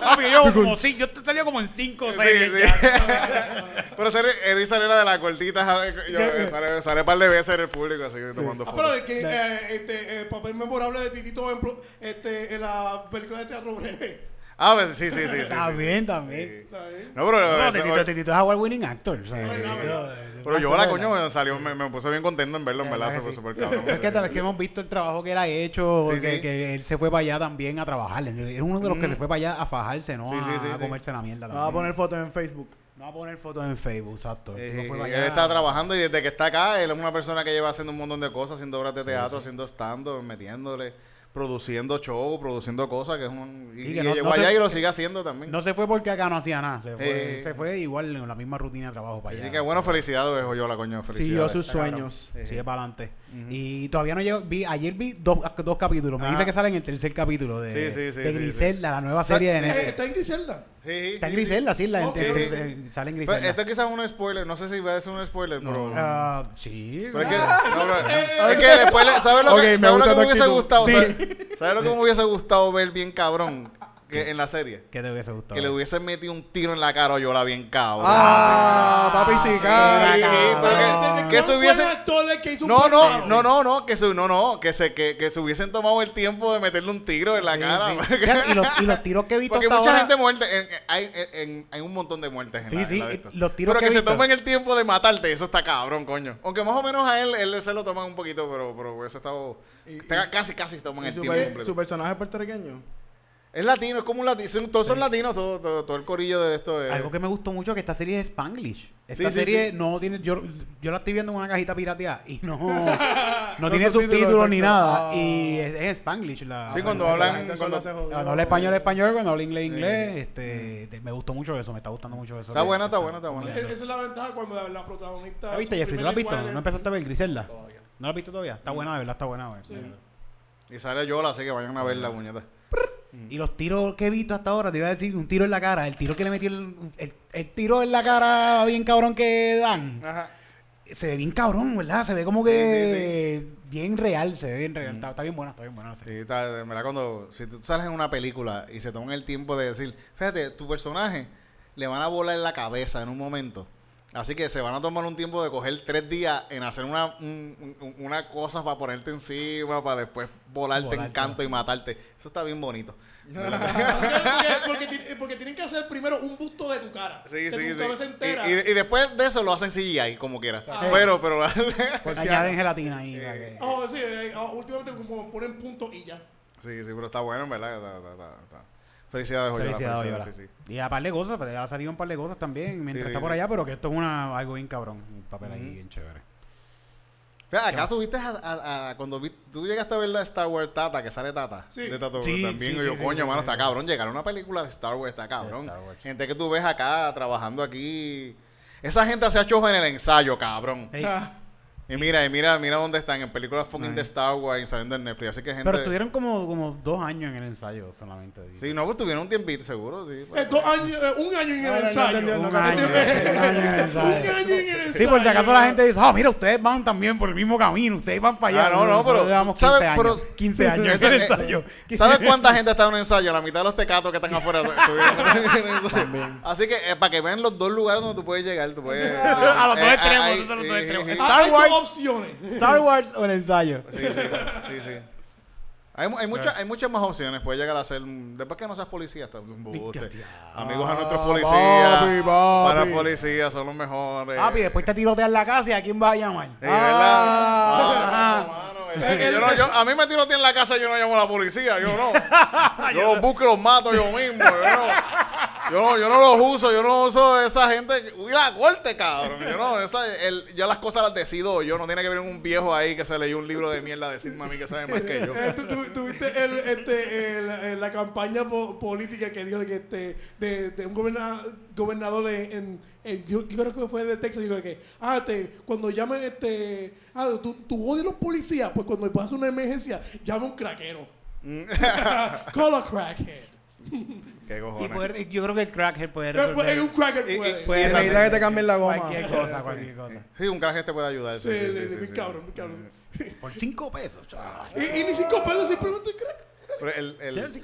Papi, yo como sí, yo te salía como en 5 o Sí, 6. sí. Pero ser, Eric sale la de la cortita, yo, sale, sale un par de veces en el público, así que tomando Ah, pero fotos. es que eh, este, el papel memorable de Titito en, este, en la película de teatro breve. Ah, pues sí, sí, sí. sí, Está sí. bien también. ¿Está bien? No, pero, No, ese- Titito, Titito es award winning actor. o sea, Titito, pero yo, de coño, me salió, me, me puse bien contento en verlo, en verdad, fue súper cabrón. Es que, es que hemos visto el trabajo que él ha hecho, Sí, que, sí. que él se fue para allá también a trabajar. Él uno de los que se fue para allá a fajarse, ¿no? Sí, sí, a, sí, a sí. comerse la mierda. No va a también. poner fotos en Facebook. No va a poner fotos en Facebook, exacto. Eh, él allá. está trabajando y desde que está acá, él es una persona que lleva haciendo un montón de cosas, haciendo obras de teatro, haciendo stand-up, metiéndole, produciendo show, produciendo cosas, que es un... Y, Sí, que y no- llegó no se- allá y lo sigue haciendo también. No se fue porque acá no hacía nada. Se fue, Eh. se fue igual en la misma rutina de trabajo para allá. Así que bueno, felicidades, Joyola, coño, Siguió felicidades. sus Está cabrón. sueños. Sigue para adelante. Y todavía no llego. Vi, ayer vi dos, dos capítulos. Me dice que sale en el tercer capítulo de, Sí, sí, sí, de sí, Griselda, la nueva serie de Netflix. ¿Está en Griselda? Está en Griselda, sí, la, Ok, en- ok. en- sale en Pues, Griselda. esto quizás es un spoiler, no sé si va a ser un spoiler, pero... Sí. Pero es que, no, pero- es que después, le- ¿sabes lo que, me ¿sabes lo gusta que me tu hubiese gustado? Sí. ¿Sabes, ¿sabes lo que me hubiese gustado ver bien cabrón que en la serie? ¿Qué te hubiese gustado? Que le hubiesen metido un tiro en la cara a Yola bien cabrón. Ah, papi, sí, que- que se buen hubiese... actor el que hizo un No, no, no, no, no, que se, no, no, que se, que, que se hubiesen tomado el tiempo de meterle un tiro en la Sí, cara. sí. Y, los, y los tiros que he visto Porque hasta mucha ahora- gente muerte, en- en- hay, en- hay un montón de muertes en Sí, la, en sí, la y esto. los tiros Pero que se visto- tomen el tiempo de matarte, eso está cabrón, coño. Aunque más o menos a él, él se lo toman un poquito, pero, pero hubiese estado... te- casi, casi se toman ¿Y el su, tiempo completo. su personaje puertorriqueño? Es latino, es como un latino. son- Todos son latinos, todo, todo, todo el corillo de esto. Es, Algo que me gustó mucho que esta serie es Spanglish. Esta Sí, sí, serie sí. no tiene. Yo, yo la estoy viendo en una cajita pirateada y no, no, No tiene subtítulos, ni nada. Y es, es Spanglish. La, Sí, cuando la- hablan- cuando-. Cuando habla español, español. Cuando habla inglés, inglés. Este, te- me gustó mucho eso. Me está gustando mucho eso. Está Que- buena, está buena, está buena. Esa es la ventaja cuando la, la protagonista. ¿La viste, Jeffrey? ¿Tú la has visto? ¿No empezaste a ver Griselda? ¿No la has visto todavía? Está buena, de verdad, está buena. Y sale Yola, así que vayan a ver la puñeta. Y los tiros que he visto hasta ahora, te iba a decir, un tiro en la cara. El tiro que le metió el, el, el tiro en la cara bien cabrón que dan. Ajá. Se ve bien cabrón, ¿verdad? Se ve como que bien real, se ve bien real. Está, está bien buena, está bien buena. Sí, está, verdad, cuando si tú sales en una película y se toman el tiempo de decir, fíjate, tu personaje le van a volar la cabeza en un momento. Así que se van a tomar un tiempo de coger tres días en hacer una, un- un- una cosa para ponerte encima, para después volarte en Volarte. canto y matarte. Eso está bien bonito. porque, porque, ti- porque tienen que hacer primero un busto de tu cara. Sí, de sí, tu sí. cabeza Y, entera. y- y después de eso lo hacen CGI, como quieras. Ah. Pero, pero... Añaden gelatina ahí. que- Oh, sí, eh, ah, últimamente como ponen punto y ya. sí, sí, pero está bueno, en verdad. Está, está- está- está. Felicidades, Joyola, Felicidades, felicidades, Oyola. sí, sí. Y a par de cosas, pero ya ha salido un par de cosas también mientras Sí, está sí, por sí. allá, pero que esto es una, algo bien cabrón. Un papel ahí bien chévere. Fíjate, acá tuviste a, a- a- cuando vi- tú llegaste a ver la Star Wars Tata, que sale Tata. Sí. De Tato Sí, también. sí, y yo, coño, sí, mano, sí, está sí. cabrón. Llegar a una película de Star Wars, está cabrón. Star Wars. Gente que tú ves acá trabajando aquí. Esa gente hace hecho en el ensayo, cabrón. Ah, Y mira, y mira, mira dónde están, en películas fucking Nice. de Star Wars y saliendo en Netflix. Así que gente. pero estuvieron como, como dos años en el ensayo solamente. Sí, no, pues tuvieron un tiempito, seguro, sí. eh, dos años, eh, un año en el ensayo. Un año, un año en el un ensayo. año en el ensayo. Sí, por si acaso la gente dice, ah, mira, ustedes van también por el mismo camino, ustedes van para allá. Ah, no, no, pero, llevamos 15 ¿sabes? años, Pero- 15 años en el eh, ensayo. ¿Sabes cuánta gente está en un ensayo? La mitad de los tecatos que están afuera estuvieron en un ensayo. Así que eh, para que vean los dos lugares donde tú puedes llegar, tú puedes. A los dos eh, extremos, hay- esos son los dos eh, extremos. eh, Star Ah, Wars. Opciones. Star Wars o el ensayo. Sí, sí, sí, sí. Hay, hay, mucha- hay muchas más opciones. Puedes llegar a ser. Después que no seas policía, estás un buste. Amigos a nuestros policías. papi, papi. Para policías, son los mejores. Papi, después te tirotean la casa y a quién vas a llamar. Sí, ¿verdad? Ah. Ah, mano, ¿verdad? Yo no- yo- a mí me tiro en la casa, yo no llamo a la policía, yo no. Yo los busco y los mato yo mismo. Yo no, yo no, yo no los uso, yo no uso esa gente. Uy, la corte, cabrón. Yo no, esa, el, yo las cosas las decido yo. No tiene que venir un viejo ahí que se leyó un libro de mierda decirme a mí que sabe más que yo. Eh, Tuviste el, este, el- la campaña po- política que dijo de que este, de, de un goberna- gobernador en, yo, yo creo que fue de Texas, dijo que ah, este, cuando llamen este, ah, tú, tú odias a los policías, pues cuando pasa una emergencia, llama a un craquero. Call a crackhead. ¿Qué Y cojones? poder- yo creo que el crackhead puede pues, resolver un crackhead Y- puede. y- puede Y necesita que te cambien la goma. Cualquier cosa, cualquier cosa. Sí, un crack te puede ayudar. Sí, sí, sí, sí, sí, sí, sí, muy sí. cabrón, muy cabrón. Por cinco pesos, chaval. Y, y ni cinco pesos, simplemente crack. Pero el, el, está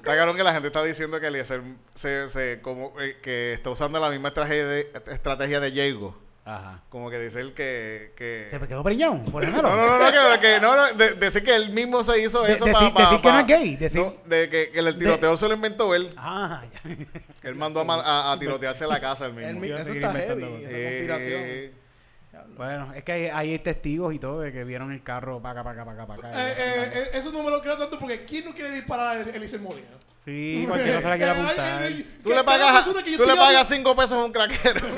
cabrón que la gente está diciendo que Eliezer se, se, como, eh, que está usando la misma estrategia de, estrategia de Jago. Ajá. Como que dice él que... que ¿Se quedó preñado? Por ejemplo. no, no, no, no, que, que no, no, de- decir que él mismo se hizo De- eso decir- para... decir que no es gay, decir- de que, que el tiroteo se lo inventó él. Ah, ya. Que él mandó a, a- a tirotearse la casa él mismo. Yo eso está heavy, esa conspiración. Eh, Bueno, es que hay, hay testigos y todo de que vieron el carro para acá, para acá, para acá, para acá. Eh, eh, eh, eso no me lo creo tanto porque ¿quién no quiere disparar a Eliezer Molina? Sí, cualquiera se la quiere Eh, apuntar. ay, ay, tú le pagas, tú le pagas cinco pesos a un craquero.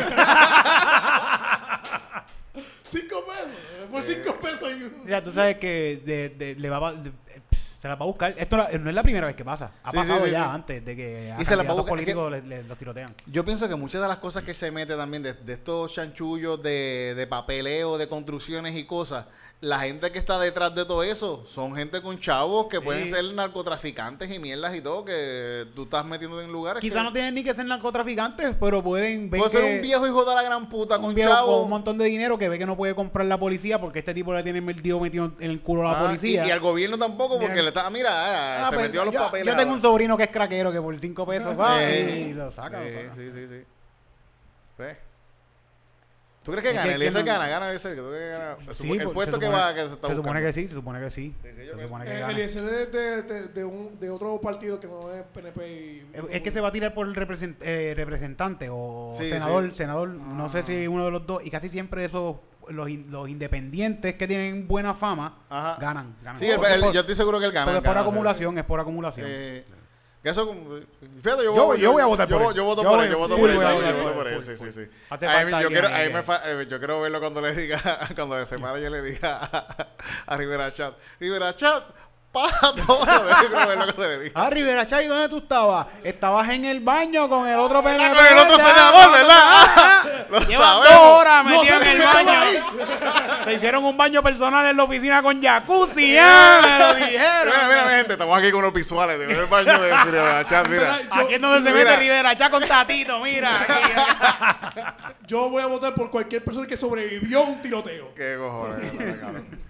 Cinco pesos. Por cinco pesos. y- Ya, tú sabes que de, de- le va a, de- eh, se la va a buscar. Esto la- no es la primera vez que pasa. Ha Sí, pasado sí, ya sí. antes de que a Y se va a buscar. Es que- políticos le- le- los tirotean. Yo pienso que muchas de las cosas que se mete también de, de estos chanchullos de, de papeleo, de construcciones y cosas, la gente que está detrás de todo eso son gente con chavos que pueden ser narcotraficantes y mierdas y todo, que tú estás metiendo en lugares. Quizá que- no tienen ni que ser narcotraficantes, pero pueden ver Puede ser un viejo hijo de la gran puta con con un chavos. montón de dinero que ve que no puede comprar la policía porque este tipo le tiene metido, metido en el culo a la Ah, policía. Y, y al gobierno tampoco, porque Mira. le está. Mira, ah, Ah, se pues, metió a los yo, papeles. yo tengo un sobrino que es craquero que por 5 pesos va Eh, y lo saca, sí, lo saca. Sí, sí, sí. Pues. ¿Tú crees que gana? que- Eliezer que no- gana, gana Eliezer. ¿Tú crees que gana? Sí, el pues, puesto que va, que se está Se supone que sí, se supone que sí. Sí, sí, yo se supone que Eh, gana. Eliezer es de, de, de, un, de otro partido que no es PNP y... Es- Es que se va a tirar por represent- eh, representante o Sí, senador, sí. senador, no sé si uno de los dos, y casi siempre esos, los, in- los independientes que tienen buena fama, Ajá. ganan, ganan. Sí, el- el- por- yo estoy seguro que él gana. él es por acumulación, es por acumulación. Eh, que eso, fíjate, yo, Yo- voy- yo voy a votar yo, por él. Yo voto Yo por él, yo voto por él, yo voto por él, sí, sí, sí. Yo quiero, eh, yo quiero verlo cuando le diga, cuando se para y le diga a, a Rivera Chat, Rivera Chat, para todo. Ah, Rivera Chay, ¿dónde tú estabas? Estabas en el baño con el otro PNP. Con el otro senador, ¿verdad? Lo Llevan sabemos. dos horas No metidos sé en el por qué estaba baño. Se hicieron un baño personal en la oficina con jacuzzi, ¿ah? Me lo dijeron. Mira, mira, mi gente, estamos aquí con unos visuales de el baño de Rivera Chat, mira. Mira, Aquí es donde se Mira. mete Rivera Chay con Tatito, mira. aquí. Yo voy a votar por cualquier persona que sobrevivió a un tiroteo. Qué cojones, cabrón.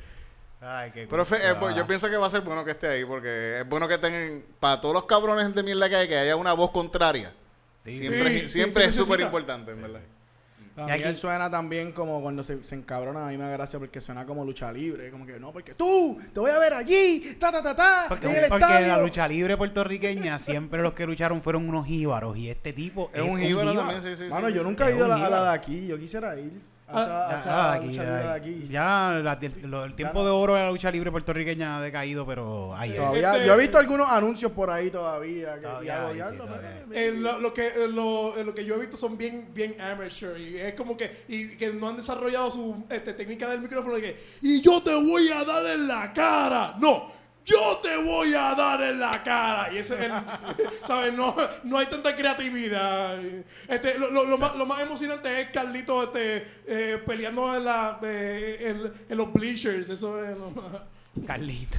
Ay, qué Pero fe- eh, cosa. yo pienso que va a ser bueno que esté ahí, porque es bueno que tengan, para todos los cabrones de mierda que hay, que haya una voz contraria. Sí, siempre sí, es- sí, es súper importante, en verdad. Y aquí- suena también como cuando se, se encabrona, a mí me da gracia porque suena como lucha libre, como que no, porque tú, te voy a ver allí, ta ta ta ta, Porque, en el porque estadio. la lucha libre puertorriqueña siempre los que lucharon fueron unos jíbaros y este tipo Es un jíbaro también, sí, sí. Mano, sí. yo nunca he Es ido a un la, a la jíbaro. de aquí, yo quisiera ir a esa, Ya, aquí, lucha ya, libre de aquí. ya la- el, lo- el tiempo no. de oro de la lucha libre puertorriqueña ha decaído, pero ahí es. Todavía, Este- yo he visto algunos anuncios por ahí todavía que Todavía y hago, hay, sí, diablo, todavía pero- Eh, lo, lo que, lo, lo que yo he visto son bien, bien amateur y es como que y que no han desarrollado su este, técnica del micrófono de que y yo te voy a dar en la cara. No, yo te voy a dar en la cara. Y ese es el, ¿sabes? No, no hay tanta creatividad. Este, lo, lo- lo más, lo más emocionante es Carlito este, eh, peleando en, la, eh, en, en los bleachers. Eso es lo más... Carlito.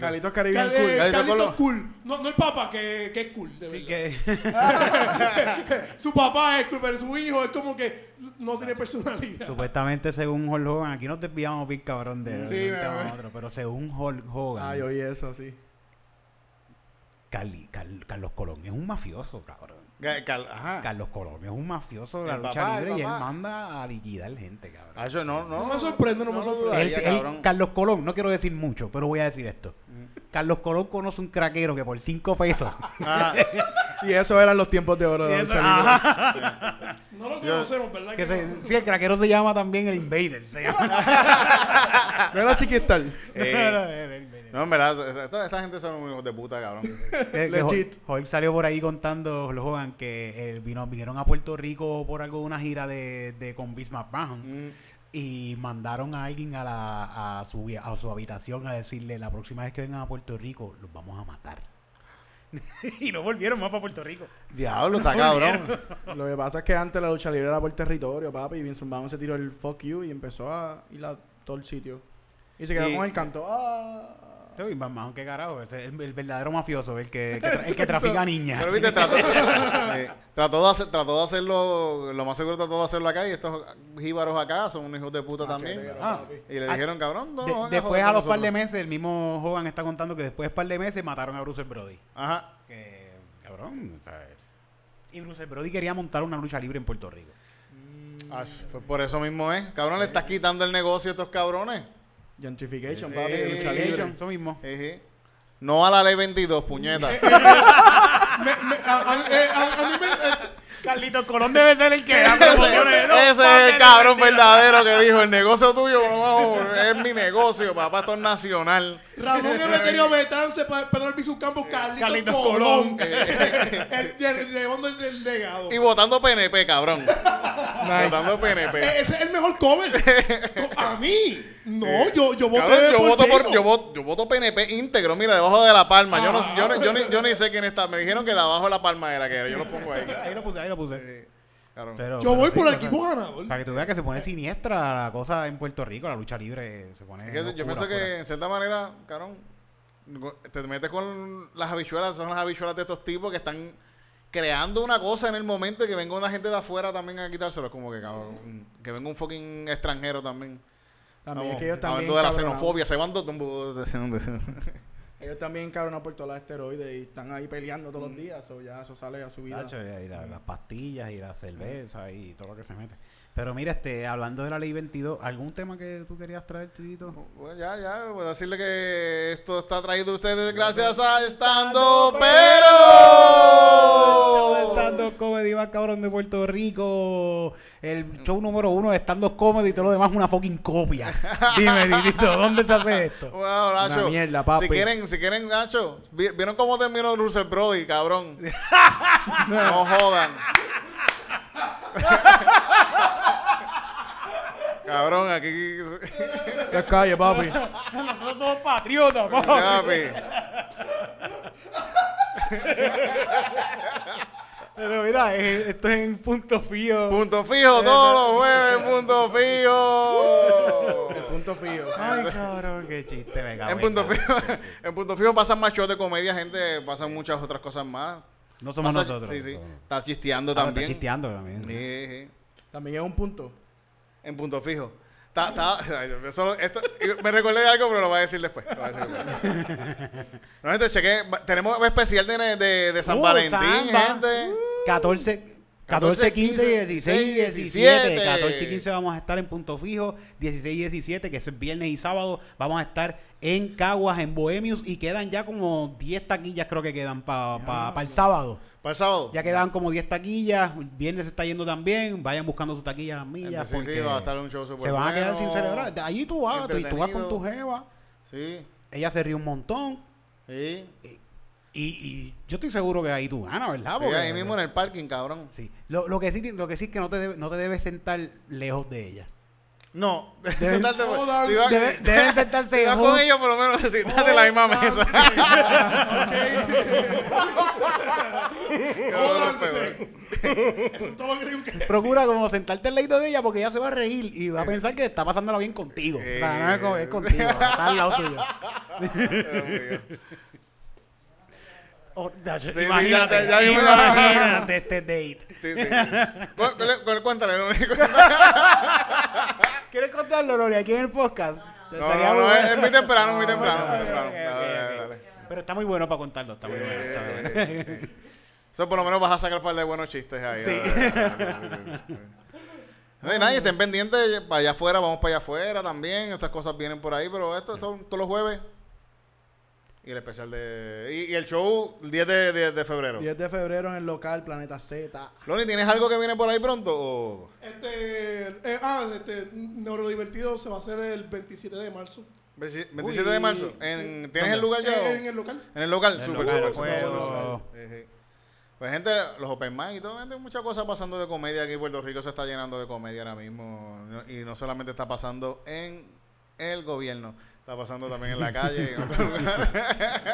Carlitos Caribbean Cal- Cool. eh, Carlito Carlito Colo. es cool. No, no el papá, que, que es cool. de Sí, verdad. que su papá es cool, pero su hijo es como que no tiene personalidad. supuestamente según Hulk Hogan, aquí nos desviamos bien cabrón de Sí, de un me- tema a me- otro, pero según Hulk Hogan, yo oí eso, sí. Car- Carlos Colón es un mafioso, cabrón. Ga- cal- Ajá. Carlos Colón es un mafioso de la El lucha papá, el libre y él manda a liquidar gente, cabrón. Ah, eso no, no. No me sorprende, no me sorprende. Él-. Carlos Colón, no quiero decir mucho, pero voy a decir esto. Carlos Colón conoce un craquero que por 5 pesos. Ajá. Y esos eran los tiempos de oro de la lucha libre. Ajá. No lo conocemos, ¿verdad? Que Que se- no? sí, el craquero se llama también el Invader. Se llama. No era chiquistar. Eh, no, en verdad, esta, gente son unos de puta, cabrón. Que- que Legit. Salió por ahí contando, Hulk Hogan, que eh, vino, vinieron a Puerto Rico por algo de una gira de, de con Vince McMahon Mm. y mandaron a alguien a, la, a, su, a su habitación a decirle la próxima vez que vengan a Puerto Rico los vamos a matar. y no volvieron más para Puerto Rico. Diablo, está cabrón. Lo que pasa es que antes la lucha libre era por territorio, papi, y Vince McMahon se tiró el fuck you y empezó a ir a todo el sitio. Y se quedó Y- con el canto. Ah. Este Vince McMahon, qué carajo. es El, el verdadero mafioso, el que, el que, tra- el que trafica niñas. Pero viste, trató, eh, trató, de hacer- trató de hacerlo, lo más seguro trató de hacerlo acá y estos jíbaros acá son unos hijos de puta también. Ah. Y le dijeron, cabrón, no, De- no, después, a los par de meses, el mismo Hogan está contando que después de par de meses mataron a Bruce Brody. Ajá. Que, cabrón, Y Bruce Brody quería montar una lucha libre en Puerto Rico. Ah, pues por eso mismo es. Cabrón, le estás quitando el negocio a estos cabrones. Gentrification, papi, de lucha libre. Eso mismo. Eje. No a la ley 22, puñeta. Me- me- a, a- eh, a- a mí me. Eh, Carlitos Colón debe ser el que da ese, promociones. ese es el cabrón verdadero que dijo, el negocio tuyo no, es mi negocio, papá, esto es nacional. Ramón Emeterio Betance, Pedro Albizu Campos, Carlitos, Carlitos Colón. Colón. el, el, el del legado. Y votando PNP, cabrón. Votando PNP. Eh, ese es el mejor cover. Co- A mí. No, yo, yo Cabrón, yo voto por, yo voto, yo voto PNP íntegro, mira, debajo de la palma. Yo no, yo, no- yo, ni, yo ni sé quién está. Me dijeron que de abajo de la palma era que era. Yo lo pongo ahí. Ahí lo puse, ahí lo puse. Sí. Pero- Yo pero voy sí, por el equipo ganador. Para que tú veas que se pone siniestra la cosa en Puerto Rico, la lucha libre se pone. Es que yo pienso que en cierta manera, cabrón, te metes con las habichuelas, son las habichuelas de estos tipos que están creando una cosa en el momento y que venga una gente de afuera también a quitárselo. Como que, cabrón, que venga un fucking extranjero también. También Vamos, es que ellos también. hablando de la xenofobia, se van dos- Ellos también cabronados por todos los esteroides y están ahí peleando Mm. todos los días. O ya eso sale a su vida. Y la- las pastillas y la cerveza y todo lo que se mete. Pero mira, este, hablando de la ley 22, ¿algún tema que tú querías traer, Tidito? Bueno, ya, ya, voy a decirle que esto está traído a ustedes gracias a Estando Pero. Stand-up comedy más cabrón de Puerto Rico. El show número uno de stand-up comedy y todo lo demás es una fucking copia. Dime, Tidito, ¿dónde se hace esto? Wow, Nacho. Una mierda, papi. Si quieren, si quieren, Nacho, vi- ¿vieron cómo terminó Russell Brody, cabrón? no jodan. cabrón, aquí. Que calle, papi. Nosotros somos patriotas, Papi. Pero mira, esto es en punto fijo. Punto fijo todos los jueves, punto fijo. El punto fijo. Ay, cabrón, qué chiste, me cago En punto fijo, en punto fijo pasan más shows de comedia, gente, pasan muchas otras cosas más. No somos Pasa- nosotros. Sí, sí. somos- Está chisteando Ah, está también. chisteando también. Sí, sí. También es un punto. En punto fijo. Ta- ta- eso- esto- me recordé de algo, pero lo voy a decir después. Lo voy a decir después. No, gente, cheque, tenemos un especial de, de, de San Uh, Valentín, samba. gente. 14, 14, 15, 16, 17. 14 y 15 vamos a estar en punto fijo. 16 y 17, que es viernes y sábado, vamos a estar en Caguas, en Bohemius. Y quedan ya como 10 taquillas, creo que quedan para el sábado. Para el sábado. Ya quedan como 10 taquillas. Viernes se está yendo también. Vayan buscando sus taquillas, millas. Sí, sí, va a estar un show se van a quedar sin celebrar. De allí tú vas, tú, tú vas con tu jeva. Sí, Ella se ríe un montón. sí. Y, y yo estoy seguro que ahí tú ganas, ¿verdad? Sí, ahí mismo en el parking, cabrón. Sí. Lo, lo que sí, lo que sí es que no te, debe- no te debes sentar lejos de ella. No, si vas- Debe- deben sentarse si vas con ellos, por lo menos sentarte en la misma mesa. Procura como sentarte al lado de ella porque ella se va a reír y va a pensar que está pasándola bien contigo. O sea, no es, con- es contigo, está al lado tuyo. Oh, sí, imagínate, ya- ya- ya mismo- imagínate este date. Sí, sí. Cu- cu- cu- Cuéntale, no, ¿Quieres contarlo, Lori, aquí en el podcast? no, Estaría no, no, bueno. es, es muy temprano, muy temprano. muy temprano. Dale, dale, dale. Pero está muy bueno para contarlo, está muy bueno. está bueno. Eso por lo menos vas a sacar un par de buenos chistes ahí. Sí. No hay nadie, estén pendientes para allá afuera, vamos para allá afuera también, esas cosas vienen por ahí, pero estos son todos los jueves. Y el especial de... Y, y el show el 10 de, de- de febrero. 10 de febrero en el local Planeta Z. Loni, ¿tienes algo que viene por ahí pronto? o- Este, eh, ah, este, Neurodivertido se va a hacer el 27 de marzo. 27 de marzo. En- ¿Tienes el lugar ya? Eh, en el local. En el local, el súper, súper, sí. Pues gente, los open mic y todo, gente, muchas cosas pasando de comedia aquí. Puerto Rico se está llenando de comedia ahora mismo. Y no solamente está pasando en el gobierno, está pasando también en la calle. y en.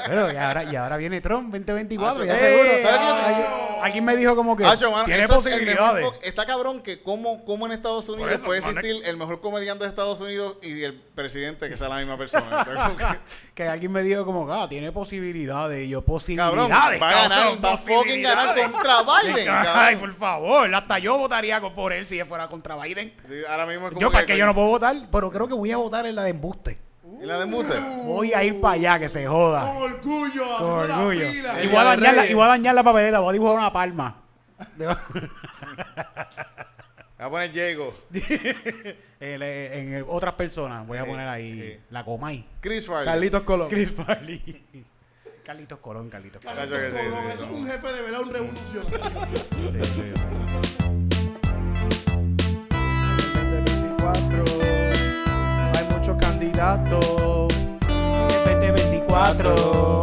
Pero y ahora, y ahora viene Trump 2024, Ah, ya sí. seguro. ¿sabes qué? Ay, Alguien me dijo como que mano, tiene eso es el posibilidades. mejor está cabrón que como, como en Estados Unidos eso, puede mano. existir el mejor comediante de Estados Unidos y el presidente que sea la misma persona. Entonces, como que, que alguien me dijo como, ah, tiene posibilidades. Y yo, cabrón, posibilidades. va a ganar, cabrón, va a fucking ganar posibilidades. contra Biden. Ay, cabrón. por favor, hasta yo votaría por él si él fuera contra Biden. Sí, ahora mismo es como Yo, para que yo no puedo votar, pero creo que voy a votar en la de embuste. ¿Y la de Mute? Voy a ir para allá, que se joda. Con orgullo, Con haciendo orgullo. la fila. Y voy, a de dañar la, Reyes. y voy a dañar la papeleta, voy a dibujar una palma. Voy a poner Diego. El, eh, en eh, otras personas, voy a Sí, poner ahí sí. la Comay. Chris Farley. Carlitos Colón. Chris Farley. Carlitos Colón, Carlitos Colón. Cacho que sí, Colón, sí, Eso es sí. un jefe de verdad, un revolucionario. Sí, sí. 2024. Hay muchos candidatos. El 2024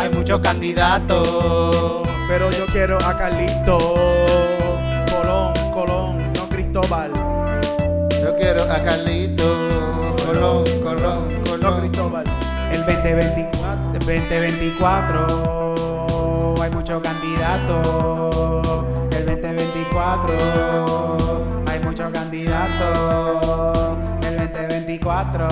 hay muchos candidatos. Pero yo quiero a Carlito. Colón, Colón, no Cristóbal. Yo quiero a Carlito. Colón, Colón, No Colón. Cristóbal. El 2024, el 2024 hay muchos candidatos. El 2024 hay muchos candidatos. El 2024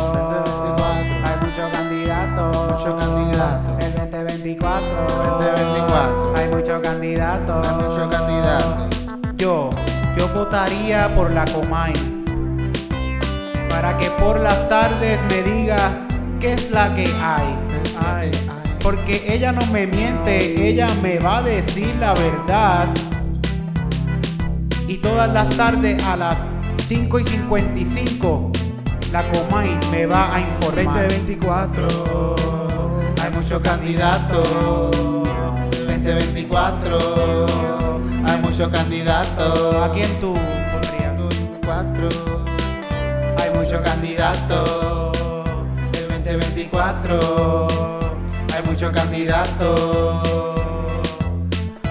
hay muchos candidatos. Muchos candidatos. El 2024 2024 hay muchos candidatos. Hay muchos candidatos. Yo, yo votaría por la Comay para que por las tardes me diga qué es la que hay. Ay, Porque ella no me miente, ella me va a decir la verdad. Y todas las tardes a las 5 y 55, la Comay me va a informar. 2024. Hay muchos candidatos. 2024. Hay muchos candidatos. ¿A quién tú pondrías? 2024. Hay muchos candidatos. El 2024. Hay muchos candidatos.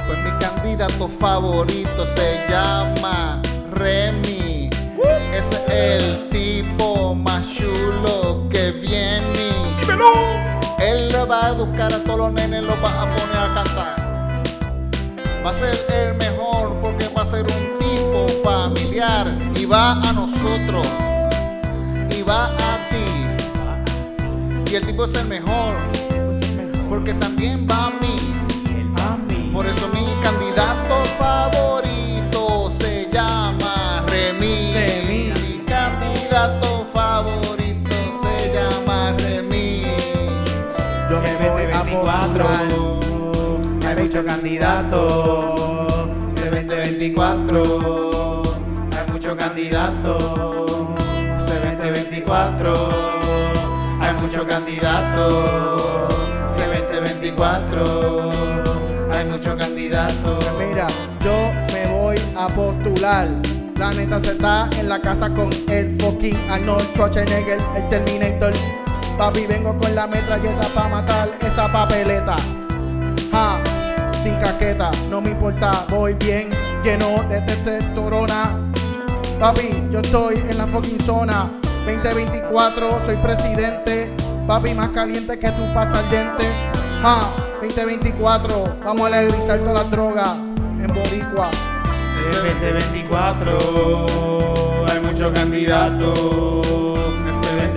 Pues mi candidato favorito se llama Remy. Ese es el más chulo que viene. Él le va a educar a todos los nenes, los va a poner a cantar. Va a ser el mejor porque va a ser un tipo familiar y va a nosotros y va a ti. Y el tipo es el mejor porque también va a mí. Por eso mi candidato favorito hay muchos candidatos. Este 2024 hay muchos candidatos. Este 2024 hay muchos candidatos. Este 2024 hay muchos candidatos. Pues mira, yo me voy a postular. La neta se está en la casa con el fucking Arnold Schwarzenegger, el Terminator Papi, vengo con la metralleta para matar esa papeleta. Ja, sin caqueta, no me importa, voy bien, lleno de testosterona. Papi, yo estoy en la fucking zona. 2024, soy presidente. Papi, más caliente que tu pasta al diente. Ja, 2024, vamos a legalizar todas las drogas en Boricua. Este 2024 hay muchos candidatos.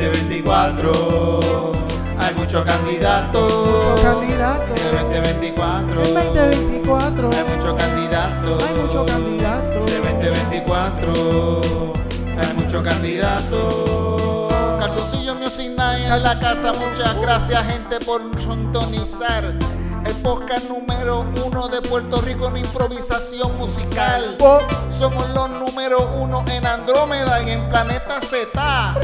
Este 2024 hay muchos candidatos. Muchos candidatos. Este 2024 En 2024 hay muchos candidatos. hay muchos candidatos. Este 2024 hay muchos candidatos. Calzoncillo mío sin nadie en la casa. Muchas gracias, gente, por sintonizar. El podcast número uno de Puerto Rico en improvisación musical. Oh, Somos los número uno en Andrómeda y en Planeta Z.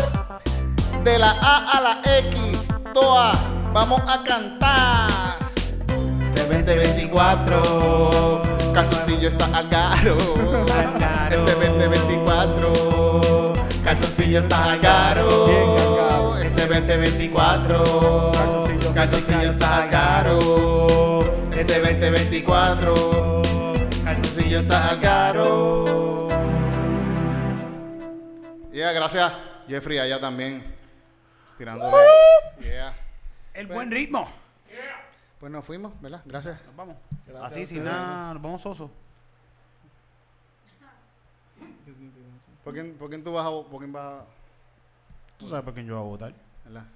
De la A a la X, toa, vamos a cantar. Este 2024, calzoncillo está al caro. Este 2024, calzoncillo está al caro. Este 2024, Calzoncillo calzoncillo está al caro. Este 2024, calzoncillo está al caro. Yeah, gracias. Jeffrey allá también. Tirándole. Yeah. el buen ritmo. Pues nos fuimos, ¿verdad? Gracias. Nos vamos. Gracias Así, sin nada, nos vamos sosos. ¿Por quién, por quién tú vas a... Por quién vas a Tú sabes por quién yo voy a votar. ¿verdad?